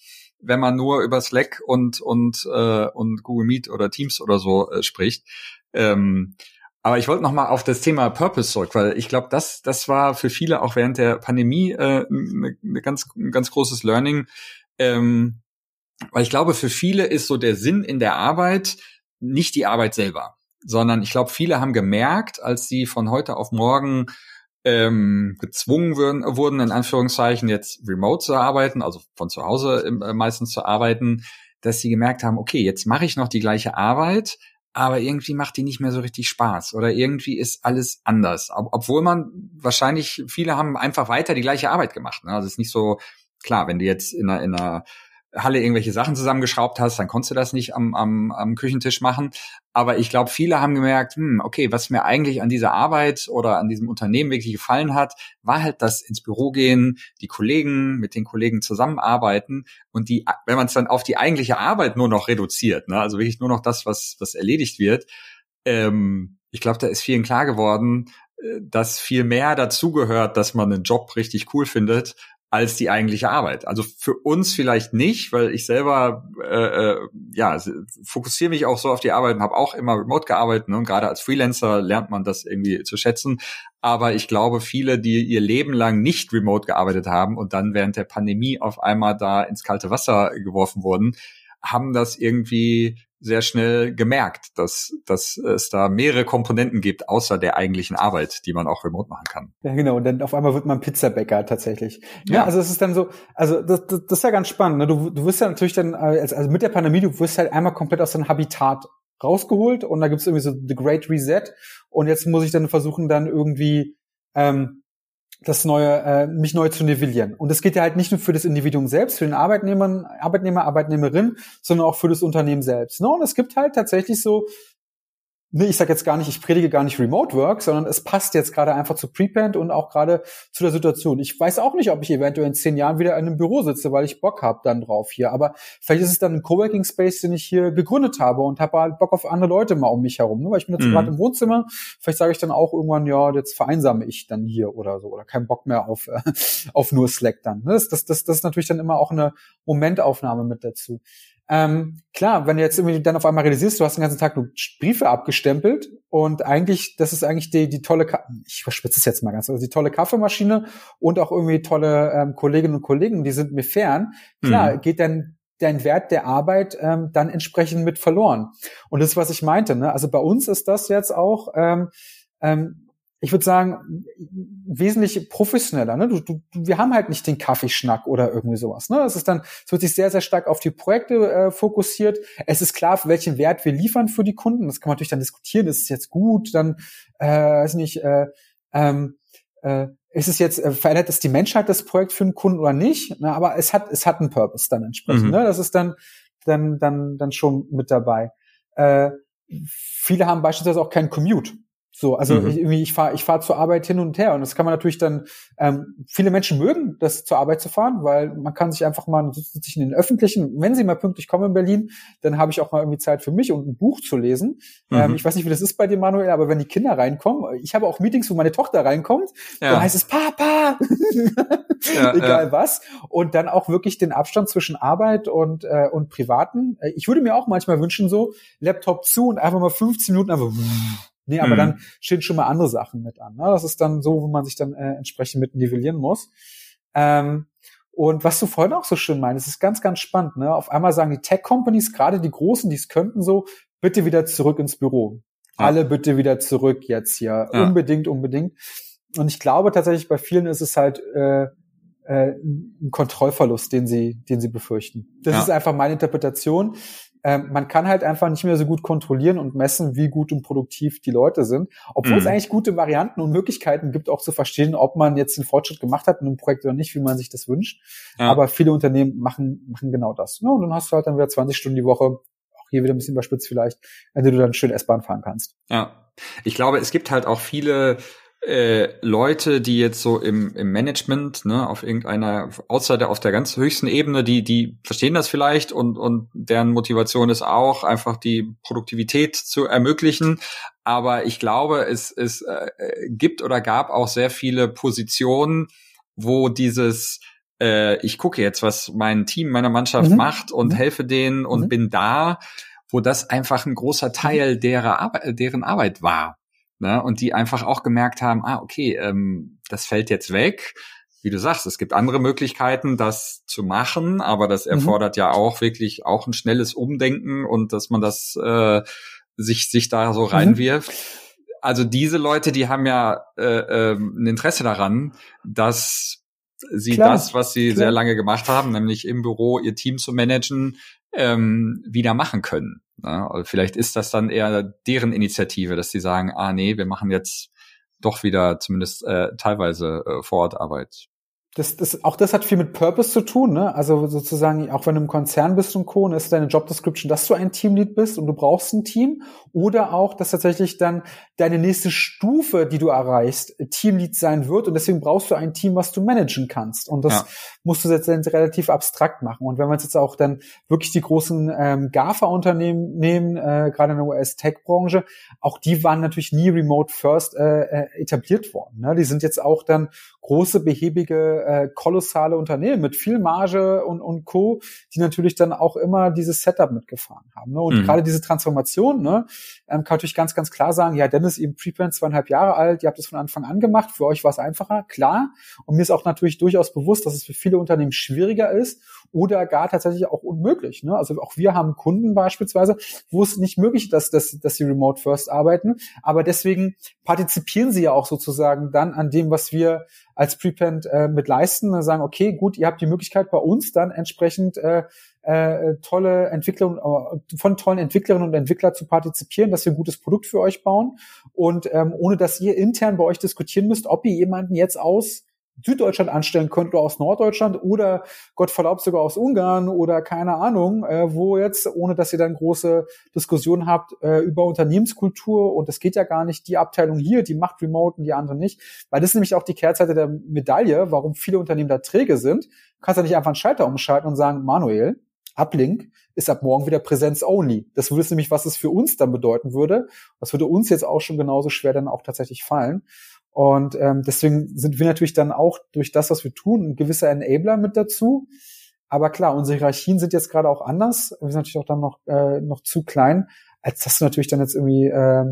wenn man nur über Slack und und äh, und Google Meet oder Teams oder so äh, spricht. Ähm, aber ich wollte noch mal auf das Thema Purpose zurück, weil ich glaube, das das war für viele auch während der Pandemie äh, ne, ne ganz ein ganz großes Learning. Ähm, weil ich glaube, für viele ist so der Sinn in der Arbeit nicht die Arbeit selber, sondern ich glaube, viele haben gemerkt, als sie von heute auf morgen ähm, gezwungen würden, wurden, in Anführungszeichen, jetzt remote zu arbeiten, also von zu Hause äh, meistens zu arbeiten, dass sie gemerkt haben, okay, jetzt mache ich noch die gleiche Arbeit, aber irgendwie macht die nicht mehr so richtig Spaß oder irgendwie ist alles anders. Ob, obwohl man wahrscheinlich, viele haben einfach weiter die gleiche Arbeit gemacht. Ne? Also es ist nicht so, klar, wenn du jetzt in einer, in einer Halle irgendwelche Sachen zusammengeschraubt hast, dann konntest du das nicht am, am, am Küchentisch machen. Aber ich glaube, viele haben gemerkt, hm, okay, was mir eigentlich an dieser Arbeit oder an diesem Unternehmen wirklich gefallen hat, war halt das ins Büro gehen, die Kollegen mit den Kollegen zusammenarbeiten und die, wenn man es dann auf die eigentliche Arbeit nur noch reduziert, ne, also wirklich nur noch das, was, was erledigt wird, ähm, ich glaube, da ist vielen klar geworden, äh, dass viel mehr dazugehört, dass man einen Job richtig cool findet, als die eigentliche Arbeit. Also für uns vielleicht nicht, weil ich selber äh, äh, ja fokussiere mich auch so auf die Arbeit und habe auch immer remote gearbeitet ne? und gerade als Freelancer lernt man das irgendwie zu schätzen. Aber ich glaube, viele, die ihr Leben lang nicht remote gearbeitet haben und dann während der Pandemie auf einmal da ins kalte Wasser geworfen wurden, haben das irgendwie sehr schnell gemerkt, dass, dass es da mehrere Komponenten gibt, außer der eigentlichen Arbeit, die man auch remote machen kann. Ja, genau. Und dann auf einmal wird man Pizzabäcker tatsächlich. Ja, ja also es ist dann so, also das, das, das ist ja ganz spannend. Ne? Du, du wirst ja natürlich dann, also, also mit der Pandemie, du wirst halt einmal komplett aus deinem Habitat rausgeholt und da gibt's irgendwie so The Great Reset. Und jetzt muss ich dann versuchen, dann irgendwie ähm, das neue, äh, mich neu zu nivellieren. Und es geht ja halt nicht nur für das Individuum selbst, für den Arbeitnehmer, Arbeitnehmer, Arbeitnehmerin, sondern auch für das Unternehmen selbst. Ne? Und es gibt halt tatsächlich so nee, ich sage jetzt gar nicht, ich predige gar nicht Remote Work, sondern es passt jetzt gerade einfach zu Prepend und auch gerade zu der Situation. Ich weiß auch nicht, ob ich eventuell in zehn Jahren wieder in einem Büro sitze, weil ich Bock habe dann drauf hier. Aber vielleicht ist es dann ein Coworking Space, den ich hier gegründet habe und habe halt Bock auf andere Leute mal um mich herum. Ne? Weil ich bin jetzt mhm. gerade im Wohnzimmer. Vielleicht sage ich dann auch irgendwann, ja, jetzt vereinsame ich dann hier oder so oder keinen Bock mehr auf äh, auf nur Slack dann. Ne? Das, das, das, das ist natürlich dann immer auch eine Momentaufnahme mit dazu. Ähm, klar, wenn du jetzt irgendwie dann auf einmal realisierst, du hast den ganzen Tag nur Briefe abgestempelt und eigentlich, das ist eigentlich die, die tolle, Ka ich verschwitze es jetzt mal ganz, also die tolle Kaffeemaschine und auch irgendwie tolle ähm, Kolleginnen und Kollegen, die sind mir fern. Klar, mhm. geht dann dein Wert der Arbeit ähm, dann entsprechend mit verloren. Und das ist, was ich meinte. Ne? Also bei uns ist das jetzt auch, ähm, ähm, ich würde sagen, wesentlich professioneller. Ne? Du, du, wir haben halt nicht den Kaffeeschnack oder irgendwie sowas. Ne? Es ist dann, es wird sich sehr, sehr stark auf die Projekte äh, fokussiert. Es ist klar, für welchen Wert wir liefern für die Kunden. Das kann man natürlich dann diskutieren. Ist es jetzt gut? Dann, äh, weiß nicht, äh, ähm, äh, ist es jetzt, äh, verändert es die Menschheit das Projekt für einen Kunden oder nicht? Na, aber es hat, es hat einen Purpose dann entsprechend. Mhm. Ne? Das ist dann, dann, dann, dann schon mit dabei. Äh, viele haben beispielsweise auch keinen Commute. So, also mhm. ich, irgendwie, ich fahre ich fahr zur Arbeit hin und her und das kann man natürlich dann, ähm, viele Menschen mögen das zur Arbeit zu fahren, weil man kann sich einfach mal sich in den öffentlichen, wenn sie mal pünktlich kommen in Berlin, dann habe ich auch mal irgendwie Zeit für mich und ein Buch zu lesen. Ähm, mhm. Ähm, ich weiß nicht, wie das ist bei dir, Manuel, aber wenn die Kinder reinkommen, ich habe auch Meetings, wo meine Tochter reinkommt, ja. dann heißt es Papa, ja, egal ja. was. Und dann auch wirklich den Abstand zwischen Arbeit und, äh, und Privaten. Äh, ich würde mir auch manchmal wünschen, so Laptop zu und einfach mal 15 Minuten einfach Nee, aber mhm. dann stehen schon mal andere Sachen mit an. Ne? Das ist dann so, wo man sich dann äh, entsprechend mit nivellieren muss. Ähm, und was du vorhin auch so schön meinst, ist ganz, ganz spannend. Ne? Auf einmal sagen die Tech-Companies, gerade die großen, die es könnten, so, bitte wieder zurück ins Büro. Ja. Alle bitte wieder zurück jetzt hier. Ja. Unbedingt, unbedingt. Und ich glaube tatsächlich, bei vielen ist es halt äh, äh, ein Kontrollverlust, den sie, den sie befürchten. Das ja. ist einfach meine Interpretation. Ähm, man kann halt einfach nicht mehr so gut kontrollieren und messen, wie gut und produktiv die Leute sind, obwohl mhm. es eigentlich gute Varianten und Möglichkeiten gibt, auch zu verstehen, ob man jetzt einen Fortschritt gemacht hat in einem Projekt oder nicht, wie man sich das wünscht. Ja. Aber viele Unternehmen machen, machen genau das. Ne? Und dann hast du halt dann wieder 20 Stunden die Woche, auch hier wieder ein bisschen überspitzt vielleicht, wenn du dann schön S-Bahn fahren kannst. Ja. Ich glaube, es gibt halt auch viele äh, Leute, die jetzt so im, im Management, ne, auf irgendeiner, außer auf der ganz höchsten Ebene, die, die verstehen das vielleicht und, und deren Motivation ist auch, einfach die Produktivität zu ermöglichen. Aber ich glaube, es, es äh, gibt oder gab auch sehr viele Positionen, wo dieses äh, ich gucke jetzt, was mein Team, meine Mannschaft mhm. macht und mhm. helfe denen und mhm. bin da, wo das einfach ein großer Teil derer Arbeit, deren Arbeit war. Ne? Und die einfach auch gemerkt haben, ah, okay, ähm, das fällt jetzt weg. Wie du sagst, es gibt andere Möglichkeiten, das zu machen, aber das mhm. erfordert mhm. ja auch wirklich auch ein schnelles Umdenken und dass man das äh, sich, sich da so mhm. reinwirft. Also diese Leute, die haben ja äh, äh, ein Interesse daran, dass sie klar, das, was sie klar. sehr lange gemacht haben, nämlich im Büro ihr Team zu managen, ähm, wieder machen können. Ne? Vielleicht ist das dann eher deren Initiative, dass sie sagen, ah nee, wir machen jetzt doch wieder zumindest äh, teilweise äh, Vorortarbeit das, das, auch das hat viel mit Purpose zu tun, ne? Also sozusagen, auch wenn du im Konzern bist und Co., ist deine Job Description, dass du ein Teamlead bist und du brauchst ein Team. Oder auch, dass tatsächlich dann deine nächste Stufe, die du erreichst, Teamlead sein wird. Und deswegen brauchst du ein Team, was du managen kannst. Und das ja. musst du jetzt relativ abstrakt machen. Und wenn wir jetzt auch dann wirklich die großen ähm, GAFA-Unternehmen nehmen, äh, gerade in der US-Tech-Branche, auch die waren natürlich nie remote first äh, äh, etabliert worden. Ne? Die sind jetzt auch dann große, behäbige, äh, kolossale Unternehmen mit viel Marge und, und Co., die natürlich dann auch immer dieses Setup mitgefahren haben. Ne? Und mhm. gerade diese Transformation, ne, ähm, kann natürlich ganz, ganz klar sagen, ja, Dennis, eben Prepend zweieinhalb Jahre alt, ihr habt das von Anfang an gemacht, für euch war es einfacher, klar. Und mir ist auch natürlich durchaus bewusst, dass es für viele Unternehmen schwieriger ist oder gar tatsächlich auch unmöglich. Ne? Also auch wir haben Kunden beispielsweise, wo es nicht möglich ist, dass, dass, dass sie remote first arbeiten, aber deswegen partizipieren sie ja auch sozusagen dann an dem, was wir als Prepend äh, mit leisten, und sagen, okay, gut, ihr habt die Möglichkeit bei uns dann entsprechend äh, äh, tolle Entwicklung äh, von tollen Entwicklerinnen und Entwicklern zu partizipieren, dass wir ein gutes Produkt für euch bauen. Und ähm, ohne dass ihr intern bei euch diskutieren müsst, ob ihr jemanden jetzt aus Süddeutschland anstellen könnt oder aus Norddeutschland oder Gott verlaubt sogar aus Ungarn oder keine Ahnung, äh, wo jetzt, ohne dass ihr dann große Diskussionen habt äh, über Unternehmenskultur. Und das geht ja gar nicht, die Abteilung hier, die macht Remote und die andere nicht, weil das ist nämlich auch die Kehrseite der Medaille, warum viele Unternehmen da träge sind. Du kannst ja nicht einfach einen Schalter umschalten und sagen, Manuel, Uplink ist ab morgen wieder Präsenz only. Das würde nämlich, was es für uns dann bedeuten würde. Das würde uns jetzt auch schon genauso schwer dann auch tatsächlich fallen. Und ähm, deswegen sind wir natürlich dann auch durch das, was wir tun, ein gewisser Enabler mit dazu. Aber klar, unsere Hierarchien sind jetzt gerade auch anders. Wir sind natürlich auch dann noch, äh, noch zu klein, als dass du natürlich dann jetzt irgendwie äh,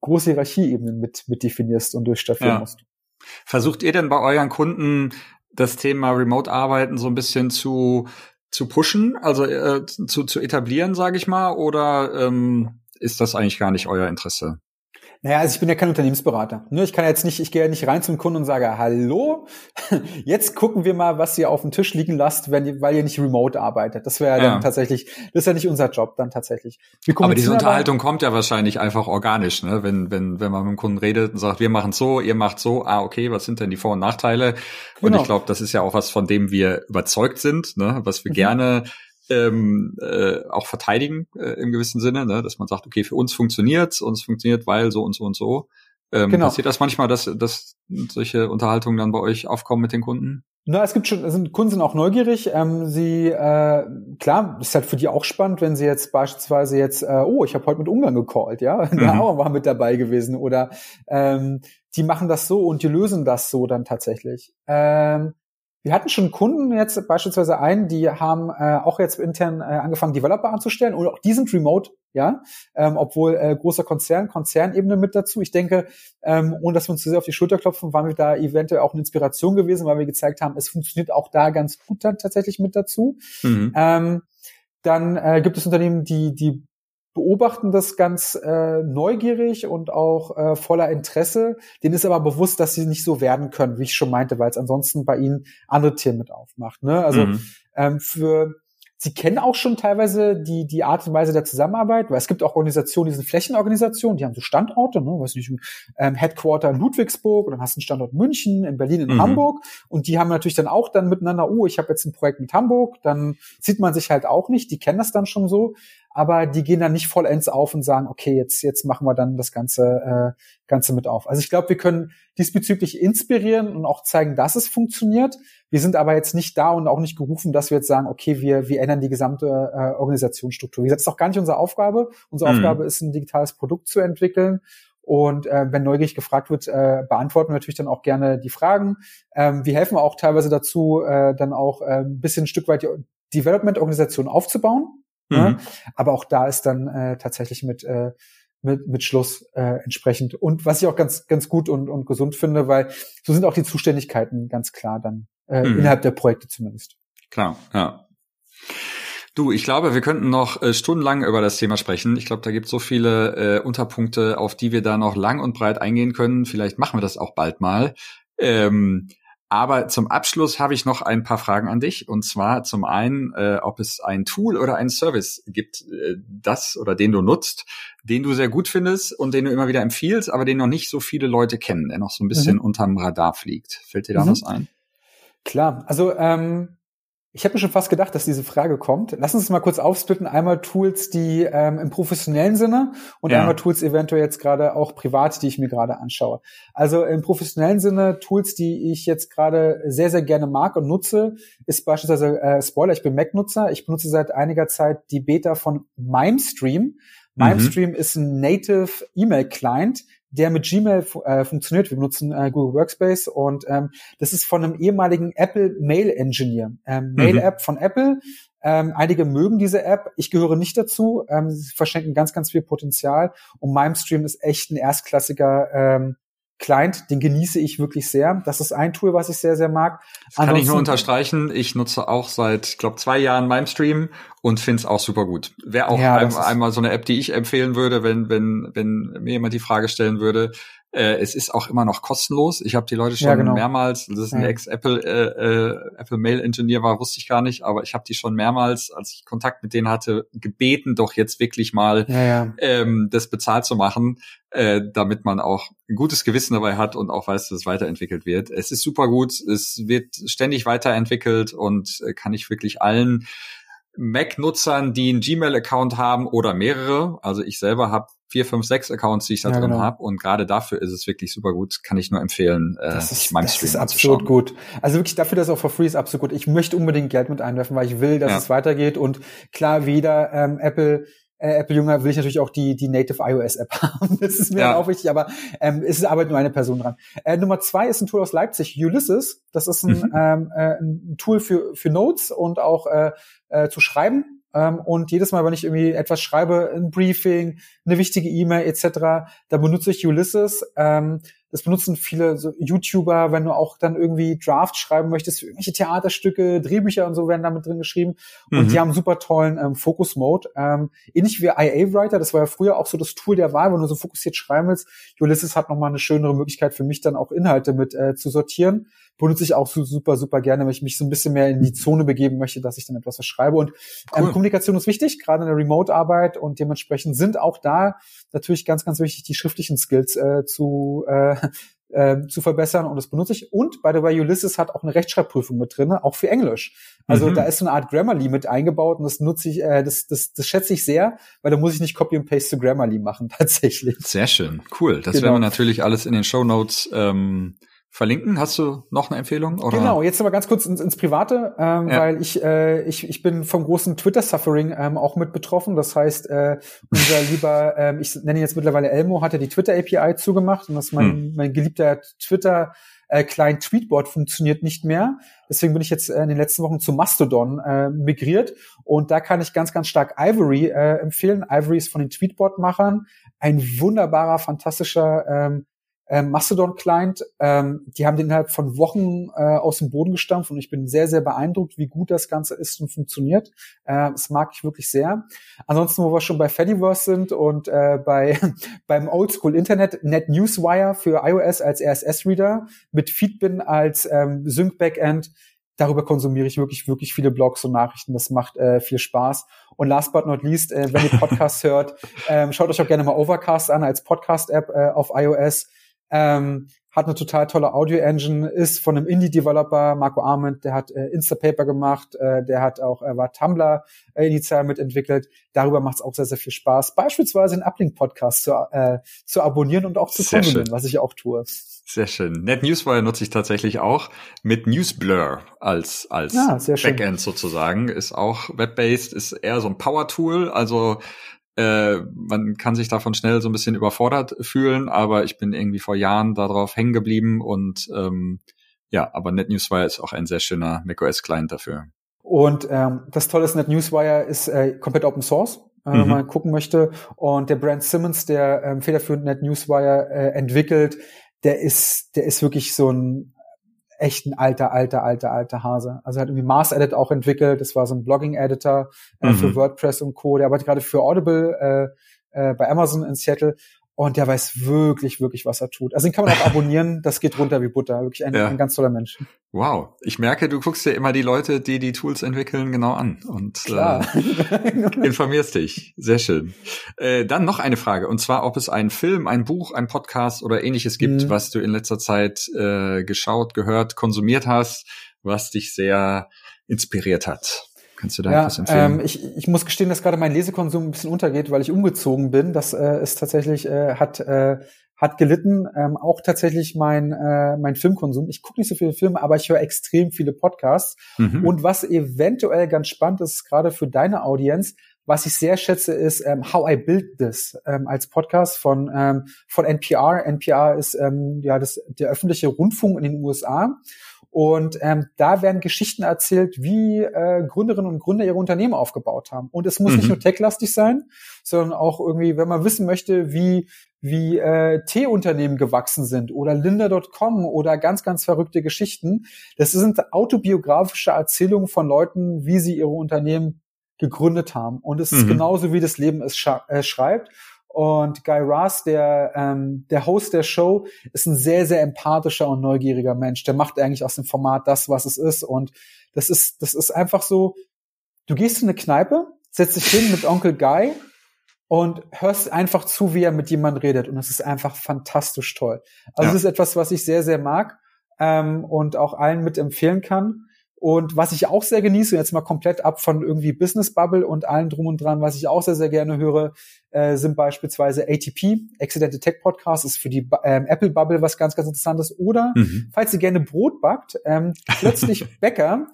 große Hierarchieebenen mit, mit definierst und durchstaffieren ja. musst. Versucht ihr denn bei euren Kunden das Thema Remote-Arbeiten so ein bisschen zu, zu pushen, also äh, zu, zu etablieren, sage ich mal, oder ähm, ist das eigentlich gar nicht euer Interesse? Naja, also ich bin ja kein Unternehmensberater. Ne? Ich kann jetzt nicht, ich gehe ja nicht rein zum Kunden und sage, hallo, jetzt gucken wir mal, was ihr auf dem Tisch liegen lasst, wenn ihr, weil ihr nicht remote arbeitet. Das wäre ja, dann tatsächlich, das ist ja nicht unser Job dann tatsächlich. Aber diese Unterhaltung aber, kommt ja wahrscheinlich einfach organisch, ne? Wenn, wenn, wenn man mit dem Kunden redet und sagt, wir machen so, ihr macht so, ah, okay, was sind denn die Vor- und Nachteile? Und genau. ich glaube, das ist ja auch was, von dem wir überzeugt sind, ne? was wir mhm. gerne ähm, äh, auch verteidigen äh, im gewissen Sinne, ne? dass man sagt, okay, für uns funktioniert uns funktioniert, weil so und so und so. Ähm, genau. Passiert das manchmal, dass, dass solche Unterhaltungen dann bei euch aufkommen mit den Kunden? Na, es gibt schon, also Kunden sind auch neugierig. Ähm, sie, äh, klar, ist halt für die auch spannend, wenn sie jetzt beispielsweise jetzt, äh, oh, ich habe heute mit Ungarn gecallt, ja, mhm. auch mal mit dabei gewesen. Oder ähm, die machen das so und die lösen das so dann tatsächlich. Ähm, wir hatten schon Kunden jetzt beispielsweise einen, die haben äh, auch jetzt intern äh, angefangen, Developer anzustellen und auch die sind remote, ja, ähm, obwohl äh, großer Konzern, Konzernebene mit dazu. Ich denke, ähm, ohne dass wir uns zu sehr auf die Schulter klopfen, waren wir da eventuell auch eine Inspiration gewesen, weil wir gezeigt haben, es funktioniert auch da ganz gut dann tatsächlich mit dazu. Mhm. Ähm, dann äh, gibt es Unternehmen, die die beobachten das ganz äh, neugierig und auch äh, voller Interesse. Denen ist aber bewusst, dass sie nicht so werden können, wie ich schon meinte, weil es ansonsten bei ihnen andere Themen mit aufmacht. Ne? Also mhm. ähm, für Sie kennen auch schon teilweise die, die Art und Weise der Zusammenarbeit, weil es gibt auch Organisationen, die sind Flächenorganisationen, die haben so Standorte, ne, weiß nicht, ähm, Headquarter in Ludwigsburg und dann hast du einen Standort München, in Berlin, in mhm. Hamburg und die haben natürlich dann auch dann miteinander, oh, ich habe jetzt ein Projekt mit Hamburg, dann sieht man sich halt auch nicht, die kennen das dann schon so, aber die gehen dann nicht vollends auf und sagen, okay, jetzt, jetzt machen wir dann das Ganze, äh, Ganze mit auf. Also ich glaube, wir können diesbezüglich inspirieren und auch zeigen, dass es funktioniert. Wir sind aber jetzt nicht da und auch nicht gerufen, dass wir jetzt sagen, okay, wir, wir ändern die gesamte äh, Organisationsstruktur. Wie gesagt, das ist auch gar nicht unsere Aufgabe. Unsere mhm. Aufgabe ist, ein digitales Produkt zu entwickeln. Und äh, wenn neugierig gefragt wird, äh, beantworten wir natürlich dann auch gerne die Fragen. Ähm, wir helfen auch teilweise dazu, äh, dann auch äh, ein bisschen ein Stück weit die Development-Organisation aufzubauen. Ne? Mhm. Ne? Aber auch da ist dann äh, tatsächlich mit, äh, mit, mit Schluss äh, entsprechend. Und was ich auch ganz, ganz gut und, und gesund finde, weil so sind auch die Zuständigkeiten ganz klar dann äh, mhm. innerhalb der Projekte zumindest. Klar, ja. Du, ich glaube, wir könnten noch äh, stundenlang über das Thema sprechen. Ich glaube, da gibt es so viele äh, Unterpunkte, auf die wir da noch lang und breit eingehen können. Vielleicht machen wir das auch bald mal. Ähm, aber zum Abschluss habe ich noch ein paar Fragen an dich. Und zwar zum einen, äh, ob es ein Tool oder ein Service gibt, äh, das oder den du nutzt, den du sehr gut findest und den du immer wieder empfiehlst, aber den noch nicht so viele Leute kennen, der noch so ein bisschen mhm. unterm Radar fliegt. Fällt dir da mhm. was ein? Klar, also ähm, ich habe mir schon fast gedacht, dass diese Frage kommt. Lass uns mal kurz aufsplitten. Einmal Tools, die ähm, im professionellen Sinne und ja. einmal Tools eventuell jetzt gerade auch privat, die ich mir gerade anschaue. Also im professionellen Sinne Tools, die ich jetzt gerade sehr, sehr gerne mag und nutze, ist beispielsweise äh, Spoiler, ich bin Mac-Nutzer. Ich benutze seit einiger Zeit die Beta von MimeStream. Mhm. MimeStream mhm. ist ein Native E-Mail-Client, der mit Gmail äh, funktioniert. Wir benutzen äh, Google Workspace und ähm, das ist von einem ehemaligen Apple Mail Engineer. Ähm, mhm. Mail App von Apple. Ähm, einige mögen diese App. Ich gehöre nicht dazu. Ähm, sie verschenken ganz, ganz viel Potenzial. Und MimeStream ist echt ein erstklassiger ähm, Client, den genieße ich wirklich sehr. Das ist ein Tool, was ich sehr, sehr mag. Das kann ich nur unterstreichen. Ich nutze auch seit, ich glaube, zwei Jahren MimeStream und finde es auch super gut. Wäre auch ja, ein, einmal so eine App, die ich empfehlen würde, wenn, wenn, wenn mir jemand die Frage stellen würde, äh, es ist auch immer noch kostenlos. Ich habe die Leute schon ja, genau. mehrmals, das ist ein ja. Ex-Apple äh, äh, Apple Mail Engineer war, wusste ich gar nicht, aber ich habe die schon mehrmals, als ich Kontakt mit denen hatte, gebeten, doch jetzt wirklich mal ja, ähm, das bezahlt zu machen, äh, damit man auch ein gutes Gewissen dabei hat und auch weiß, dass es weiterentwickelt wird. Es ist super gut, es wird ständig weiterentwickelt und äh, kann ich wirklich allen Mac-Nutzern, die einen Gmail-Account haben oder mehrere. Also ich selber habe vier, fünf, sechs Accounts, die ich da ja, drin genau. habe. Und gerade dafür ist es wirklich super gut. Kann ich nur empfehlen. Äh, das ist, das Stream ist absolut gut. Also wirklich dafür, dass es auch for free ist, absolut gut. Ich möchte unbedingt Geld mit einwerfen, weil ich will, dass ja. es weitergeht. Und klar, wieder ähm, Apple äh, Apple-Jünger will ich natürlich auch die, die Native iOS-App haben. Das ist mir ja. auch wichtig, aber ähm, es arbeitet nur eine Person dran. Äh, Nummer zwei ist ein Tool aus Leipzig, Ulysses. Das ist ein, mhm. ähm, äh, ein Tool für, für Notes und auch äh, äh, zu schreiben. Ähm, und jedes Mal, wenn ich irgendwie etwas schreibe, ein Briefing, eine wichtige E-Mail etc., da benutze ich Ulysses. Ähm, das benutzen viele so YouTuber, wenn du auch dann irgendwie Draft schreiben möchtest, für irgendwelche Theaterstücke, Drehbücher und so werden damit drin geschrieben. Und mhm. die haben einen super tollen ähm, Focus-Mode. Ähm, ähnlich wie IA Writer, das war ja früher auch so das Tool der Wahl, wenn du so fokussiert schreiben willst. Ulysses hat nochmal eine schönere Möglichkeit für mich dann auch Inhalte mit äh, zu sortieren benutze ich auch so super, super gerne, wenn ich mich so ein bisschen mehr in die Zone begeben möchte, dass ich dann etwas verschreibe. Und ähm, cool. Kommunikation ist wichtig, gerade in der Remote-Arbeit und dementsprechend sind auch da natürlich ganz, ganz wichtig, die schriftlichen Skills äh, zu äh, äh, zu verbessern und das benutze ich. Und by the way, Ulysses hat auch eine Rechtschreibprüfung mit drin, auch für Englisch. Also mhm. da ist so eine Art Grammarly mit eingebaut und das nutze ich, äh, das, das, das schätze ich sehr, weil da muss ich nicht Copy and Paste zu Grammarly machen tatsächlich. Sehr schön, cool. Das genau. werden wir natürlich alles in den Show Notes ähm, verlinken. Hast du noch eine Empfehlung? Oder? Genau, jetzt aber ganz kurz ins, ins Private, ähm, ja. weil ich, äh, ich, ich bin vom großen Twitter-Suffering ähm, auch mit betroffen. Das heißt, äh, unser lieber, ähm, ich nenne ihn jetzt mittlerweile Elmo, hatte die Twitter-API zugemacht und das mein, hm. mein geliebter Twitter äh, Client Tweetbot funktioniert nicht mehr. Deswegen bin ich jetzt äh, in den letzten Wochen zu Mastodon äh, migriert und da kann ich ganz, ganz stark Ivory äh, empfehlen. Ivory ist von den Tweetbot-Machern ein wunderbarer, fantastischer ähm, ähm, Mastodon-Client. Ähm, die haben den innerhalb von Wochen äh, aus dem Boden gestampft und ich bin sehr, sehr beeindruckt, wie gut das Ganze ist und funktioniert. Äh, das mag ich wirklich sehr. Ansonsten, wo wir schon bei Fediverse sind und äh, bei beim Oldschool Internet, NetNewsWire für iOS als RSS-Reader mit Feedbin als ähm, Sync-Backend, darüber konsumiere ich wirklich, wirklich viele Blogs und Nachrichten. Das macht äh, viel Spaß. Und last but not least, äh, wenn ihr Podcasts hört, ähm, schaut euch auch gerne mal Overcast an als Podcast-App äh, auf iOS. Ähm, hat eine total tolle Audio-Engine, ist von einem Indie-Developer, Marco Arment, der hat äh, Instapaper gemacht, äh, der hat auch, er war Tumblr äh, initial mitentwickelt. Darüber macht es auch sehr, sehr viel Spaß, beispielsweise einen Uplink-Podcast zu, äh, zu abonnieren und auch zu konsumieren, was ich auch tue. Sehr schön. NetNewsWire nutze ich tatsächlich auch mit NewsBlur als, als ja, Backend sozusagen. Ist auch web-based, ist eher so ein Power-Tool. Also äh, man kann sich davon schnell so ein bisschen überfordert fühlen, aber ich bin irgendwie vor Jahren darauf hängen geblieben und ähm, ja, aber NetNewsWire ist auch ein sehr schöner macOS-Client dafür. Und ähm, das Tolle ist, NetNewsWire ist äh, komplett Open Source, äh, mhm. wenn man gucken möchte. Und der Brand Simmons, der ähm, federführend NetNewsWire äh, entwickelt, der ist, der ist wirklich so ein echt ein alter, alter, alter, alter Hase. Also er hat irgendwie Mars Edit auch entwickelt. Das war so ein Blogging-Editor äh, mhm. für WordPress und Co. Der arbeitet gerade für Audible äh, äh, bei Amazon in Seattle. Und der weiß wirklich, wirklich, was er tut. Also den kann man auch abonnieren, das geht runter wie Butter. Wirklich ein, ja. ein ganz toller Mensch. Wow. Ich merke, du guckst dir immer die Leute, die die Tools entwickeln, genau an und Äh, informierst dich. Sehr schön. Äh, dann noch eine Frage, und zwar, ob es einen Film, ein Buch, ein Podcast oder ähnliches gibt, mhm. was du in letzter Zeit äh, geschaut, gehört, konsumiert hast, was dich sehr inspiriert hat. Kannst du da ja, etwas empfehlen? Ähm, ich, ich muss gestehen, dass gerade mein Lesekonsum ein bisschen untergeht, weil ich umgezogen bin. Das äh, ist tatsächlich, äh, hat, äh, hat gelitten. Ähm, auch tatsächlich mein, äh, mein Filmkonsum. Ich gucke nicht so viele Filme, aber ich höre extrem viele Podcasts. Mhm. Und was eventuell ganz spannend ist, gerade für deine Audienz, was ich sehr schätze, ist ähm, How I Build This ähm, als Podcast von ähm, von NPR. NPR ist ähm, ja das der öffentliche Rundfunk in den USA und ähm, da werden Geschichten erzählt, wie äh, Gründerinnen und Gründer ihre Unternehmen aufgebaut haben. Und es muss mhm. nicht nur techlastig sein, sondern auch irgendwie, wenn man wissen möchte, wie wie äh, Teeunternehmen gewachsen sind oder Linda.com oder ganz, ganz verrückte Geschichten. Das sind autobiografische Erzählungen von Leuten, wie sie ihre Unternehmen gegründet haben. Und es mhm. ist genauso, wie das Leben es äh, schreibt. Und Guy Raz, der, ähm, der Host der Show, ist ein sehr, sehr empathischer und neugieriger Mensch. Der macht eigentlich aus dem Format das, was es ist. Und das ist, das ist einfach so, du gehst in eine Kneipe, setzt dich hin mit Onkel Guy und hörst einfach zu, wie er mit jemandem redet. Und das ist einfach fantastisch toll. Also ja. das ist etwas, was ich sehr, sehr mag ähm, und auch allen mit empfehlen kann. Und was ich auch sehr genieße, jetzt mal komplett ab von irgendwie Business Bubble und allen drum und dran, was ich auch sehr, sehr gerne höre, äh, sind beispielsweise ATP, Accidental Tech Podcast, ist für die ähm, Apple Bubble was ganz, ganz interessantes. Oder, mhm. falls ihr gerne Brot backt, ähm, plötzlich Bäcker,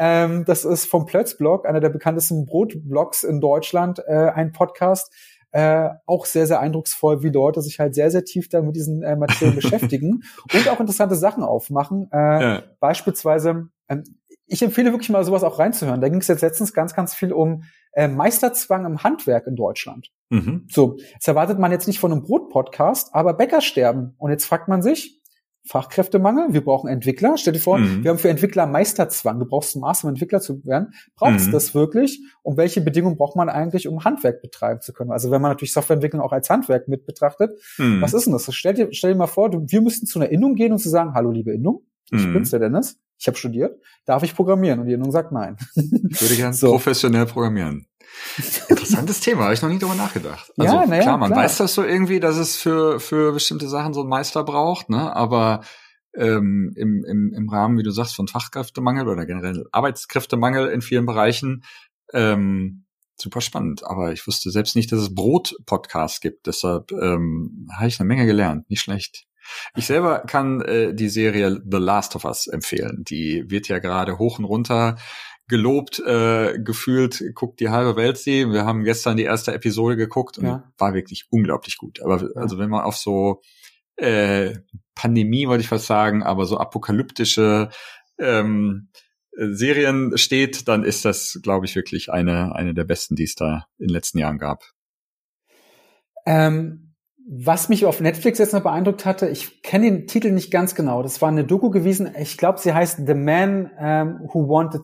ähm, das ist vom Plötzblog, einer der bekanntesten Brotblogs in Deutschland, äh, ein Podcast, äh, auch sehr, sehr eindrucksvoll, wie Leute sich halt sehr, sehr tief dann mit diesen äh, Materialien beschäftigen und auch interessante Sachen aufmachen. Äh, ja. Beispielsweise, ähm, ich empfehle wirklich mal sowas auch reinzuhören. Da ging es jetzt letztens ganz, ganz viel um äh, Meisterzwang im Handwerk in Deutschland. Mhm. So, das erwartet man jetzt nicht von einem Brot-Podcast, aber Bäcker sterben. Und jetzt fragt man sich, Fachkräftemangel, wir brauchen Entwickler. Stell dir vor, mhm. wir haben für Entwickler Meisterzwang. Du brauchst ein Maß, um Entwickler zu werden. Brauchst mhm. das wirklich? Und welche Bedingungen braucht man eigentlich, um Handwerk betreiben zu können? Also wenn man natürlich Softwareentwicklung auch als Handwerk mit betrachtet, mhm. was ist denn das? Stell dir, stell dir mal vor, du, wir müssten zu einer Innung gehen und zu sagen, hallo liebe Innung, ich mhm. bin's der Dennis ich habe studiert, darf ich programmieren? Und die Innung sagt nein. Ich würde gerne so. professionell programmieren. Interessantes Thema, habe ich noch nie drüber nachgedacht. Also ja, naja, klar, man klar. weiß das so irgendwie, dass es für, für bestimmte Sachen so einen Meister braucht, ne? Aber ähm, im, im, im Rahmen, wie du sagst, von Fachkräftemangel oder generell Arbeitskräftemangel in vielen Bereichen, ähm, super spannend. Aber ich wusste selbst nicht, dass es Brot-Podcasts gibt. Deshalb ähm, habe ich eine Menge gelernt. Nicht schlecht. Ich selber kann äh, die Serie The Last of Us empfehlen. Die wird ja gerade hoch und runter gelobt, äh, gefühlt, guckt die halbe Welt sie. Wir haben gestern die erste Episode geguckt und ja. war wirklich unglaublich gut. Aber also wenn man auf so äh, Pandemie, wollte ich fast sagen, aber so apokalyptische ähm, Serien steht, dann ist das, glaube ich, wirklich eine, eine der besten, die es da in den letzten Jahren gab. Ähm, was mich auf Netflix jetzt noch beeindruckt hatte, ich kenne den Titel nicht ganz genau. Das war eine Doku gewesen. Ich glaube, sie heißt The Man um, Who Wanted,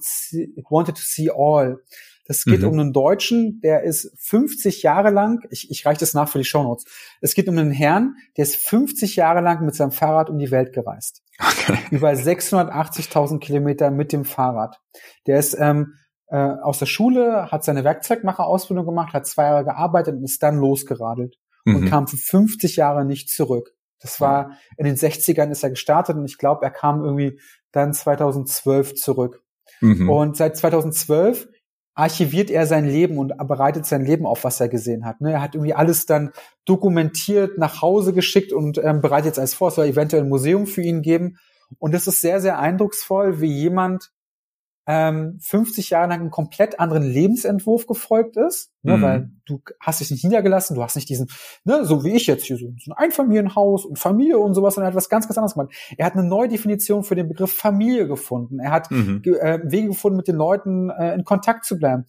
Wanted to See All. Das geht mhm. um einen Deutschen, der ist 50 Jahre lang, ich, ich reiche das nach für die Shownotes. Es geht um einen Herrn, der ist 50 Jahre lang mit seinem Fahrrad um die Welt gereist. Okay. Über 680.000 Kilometer mit dem Fahrrad. Der ist ähm, äh, aus der Schule, hat seine Werkzeugmacherausbildung gemacht, hat zwei Jahre gearbeitet und ist dann losgeradelt mhm. und kam für 50 Jahre nicht zurück. Das war in den 60ern ist er gestartet und ich glaube, er kam irgendwie dann 2012 zurück. Mhm. Und seit 2012 archiviert er sein Leben und bereitet sein Leben auf, was er gesehen hat. Ne? Er hat irgendwie alles dann dokumentiert, nach Hause geschickt und ähm, bereitet jetzt alles vor. Es soll eventuell ein Museum für ihn geben. Und das ist sehr, sehr eindrucksvoll, wie jemand ähm, 50 Jahre lang einen komplett anderen Lebensentwurf gefolgt ist, ne, mhm. weil du hast dich nicht niedergelassen, du hast nicht diesen, ne, so wie ich jetzt hier, so, so ein Einfamilienhaus und Familie und sowas, sondern er hat was ganz, ganz anderes gemacht. Er hat eine neue Definition für den Begriff Familie gefunden. Er hat mhm. äh, Wege gefunden, mit den Leuten äh, in Kontakt zu bleiben.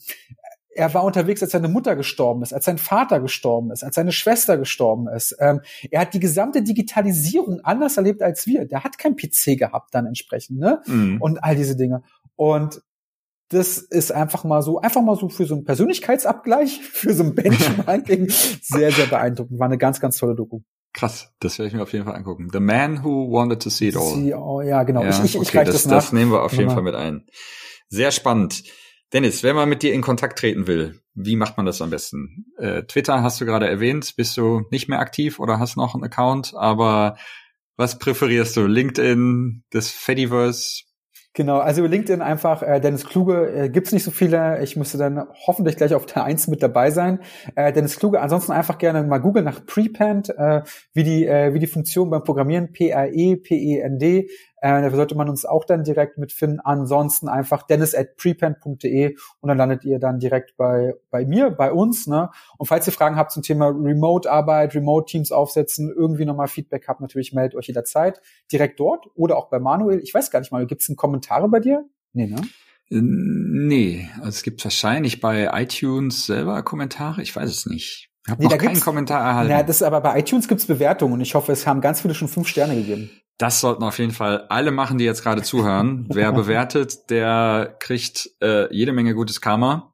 Er war unterwegs, als seine Mutter gestorben ist, als sein Vater gestorben ist, als seine Schwester gestorben ist. Ähm, er hat die gesamte Digitalisierung anders erlebt als wir. Der hat kein PC gehabt dann entsprechend, ne? Mhm. Und all diese Dinge. Und das ist einfach mal so, einfach mal so für so einen Persönlichkeitsabgleich, für so ein Benchmarking sehr, sehr beeindruckend. War eine ganz, ganz tolle Doku. Krass, das werde ich mir auf jeden Fall angucken. The Man Who Wanted to See It All. See, oh, ja, genau. Ja, ich, ich, ich okay, das, das, nach. das nehmen wir auf jeden Fall mit ein. Sehr spannend. Dennis, wenn man mit dir in Kontakt treten will, wie macht man das am besten? Äh, Twitter hast du gerade erwähnt, bist du nicht mehr aktiv oder hast noch einen Account, aber was präferierst du? LinkedIn, das Fediverse? Genau, also über LinkedIn einfach, äh, Dennis Kluge äh, gibt's nicht so viele. Ich müsste dann hoffentlich gleich auf der Eins mit dabei sein. Äh, Dennis Kluge, ansonsten einfach gerne mal googeln nach Prepend, äh, wie die äh, wie die Funktion beim Programmieren P-R-E-P-E-N-D äh, da sollte man uns auch dann direkt mitfinden. Ansonsten einfach dennis at prepend.de und dann landet ihr dann direkt bei, bei mir, bei uns. Ne? Und falls ihr Fragen habt zum Thema Remote-Arbeit, Remote-Teams aufsetzen, irgendwie nochmal Feedback habt, natürlich meldet euch jederzeit direkt dort oder auch bei Manuel. Ich weiß gar nicht mal, gibt es Kommentare bei dir? Nee, ne? Nee, also es gibt wahrscheinlich bei iTunes selber Kommentare, ich weiß es nicht. Ich habe nee, noch keinen Kommentar erhalten. Ja, das ist aber bei iTunes gibt's Bewertungen und ich hoffe, es haben ganz viele schon fünf Sterne gegeben. Das sollten auf jeden Fall alle machen, die jetzt gerade zuhören. Wer bewertet, der kriegt äh, jede Menge gutes Karma.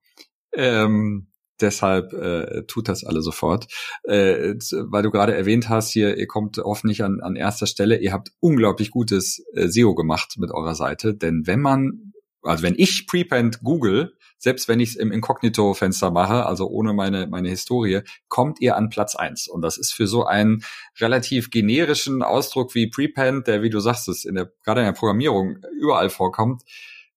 Ähm, deshalb äh, tut das alle sofort. Äh, weil du gerade erwähnt hast, hier, ihr kommt hoffentlich an, an erster Stelle. Ihr habt unglaublich gutes äh, SEO gemacht mit eurer Seite. Denn wenn man, also wenn ich Prepend Google, selbst wenn ich es im Inkognito-Fenster mache, also ohne meine, meine Historie, kommt ihr an Platz eins. Und das ist für so einen relativ generischen Ausdruck wie Prepend, der, wie du sagst, es in der, gerade in der Programmierung überall vorkommt,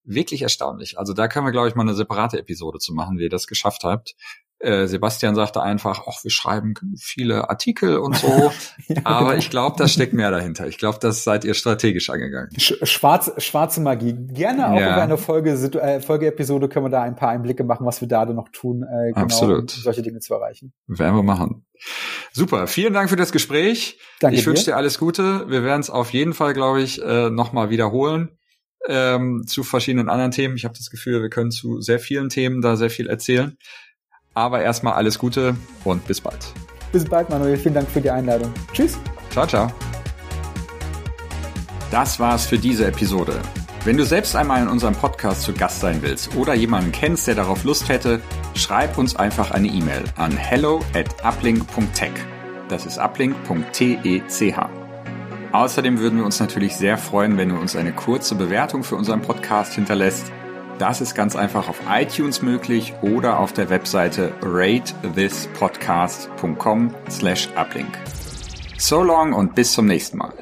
wirklich erstaunlich. Also da können wir, glaube ich, mal eine separate Episode zu machen, wie ihr das geschafft habt. Äh, Sebastian sagte einfach, ach, wir schreiben viele Artikel und so. ja, aber genau. ich glaube, da steckt mehr dahinter. Ich glaube, das seid ihr strategisch angegangen. Schwarz, schwarze Magie. Gerne auch ja. über eine Folge, äh, Folgeepisode können wir da ein paar Einblicke machen, was wir da noch tun, äh, genau, Absolut. um solche Dinge zu erreichen. Werden wir machen. Super, vielen Dank für das Gespräch. Danke ich wünsche dir alles Gute. Wir werden es auf jeden Fall, glaube ich, äh, nochmal wiederholen ähm, zu verschiedenen anderen Themen. Ich habe das Gefühl, wir können zu sehr vielen Themen da sehr viel erzählen. Aber erstmal alles Gute und bis bald. Bis bald, Manuel. Vielen Dank für die Einladung. Tschüss. Ciao, ciao. Das war's für diese Episode. Wenn du selbst einmal in unserem Podcast zu Gast sein willst oder jemanden kennst, der darauf Lust hätte, schreib uns einfach eine E-Mail an hello at uplink.tech. Das ist uplink.tech. Außerdem würden wir uns natürlich sehr freuen, wenn du uns eine kurze Bewertung für unseren Podcast hinterlässt das ist ganz einfach auf iTunes möglich oder auf der Webseite ratethispodcast.com slash uplink. So long und bis zum nächsten Mal.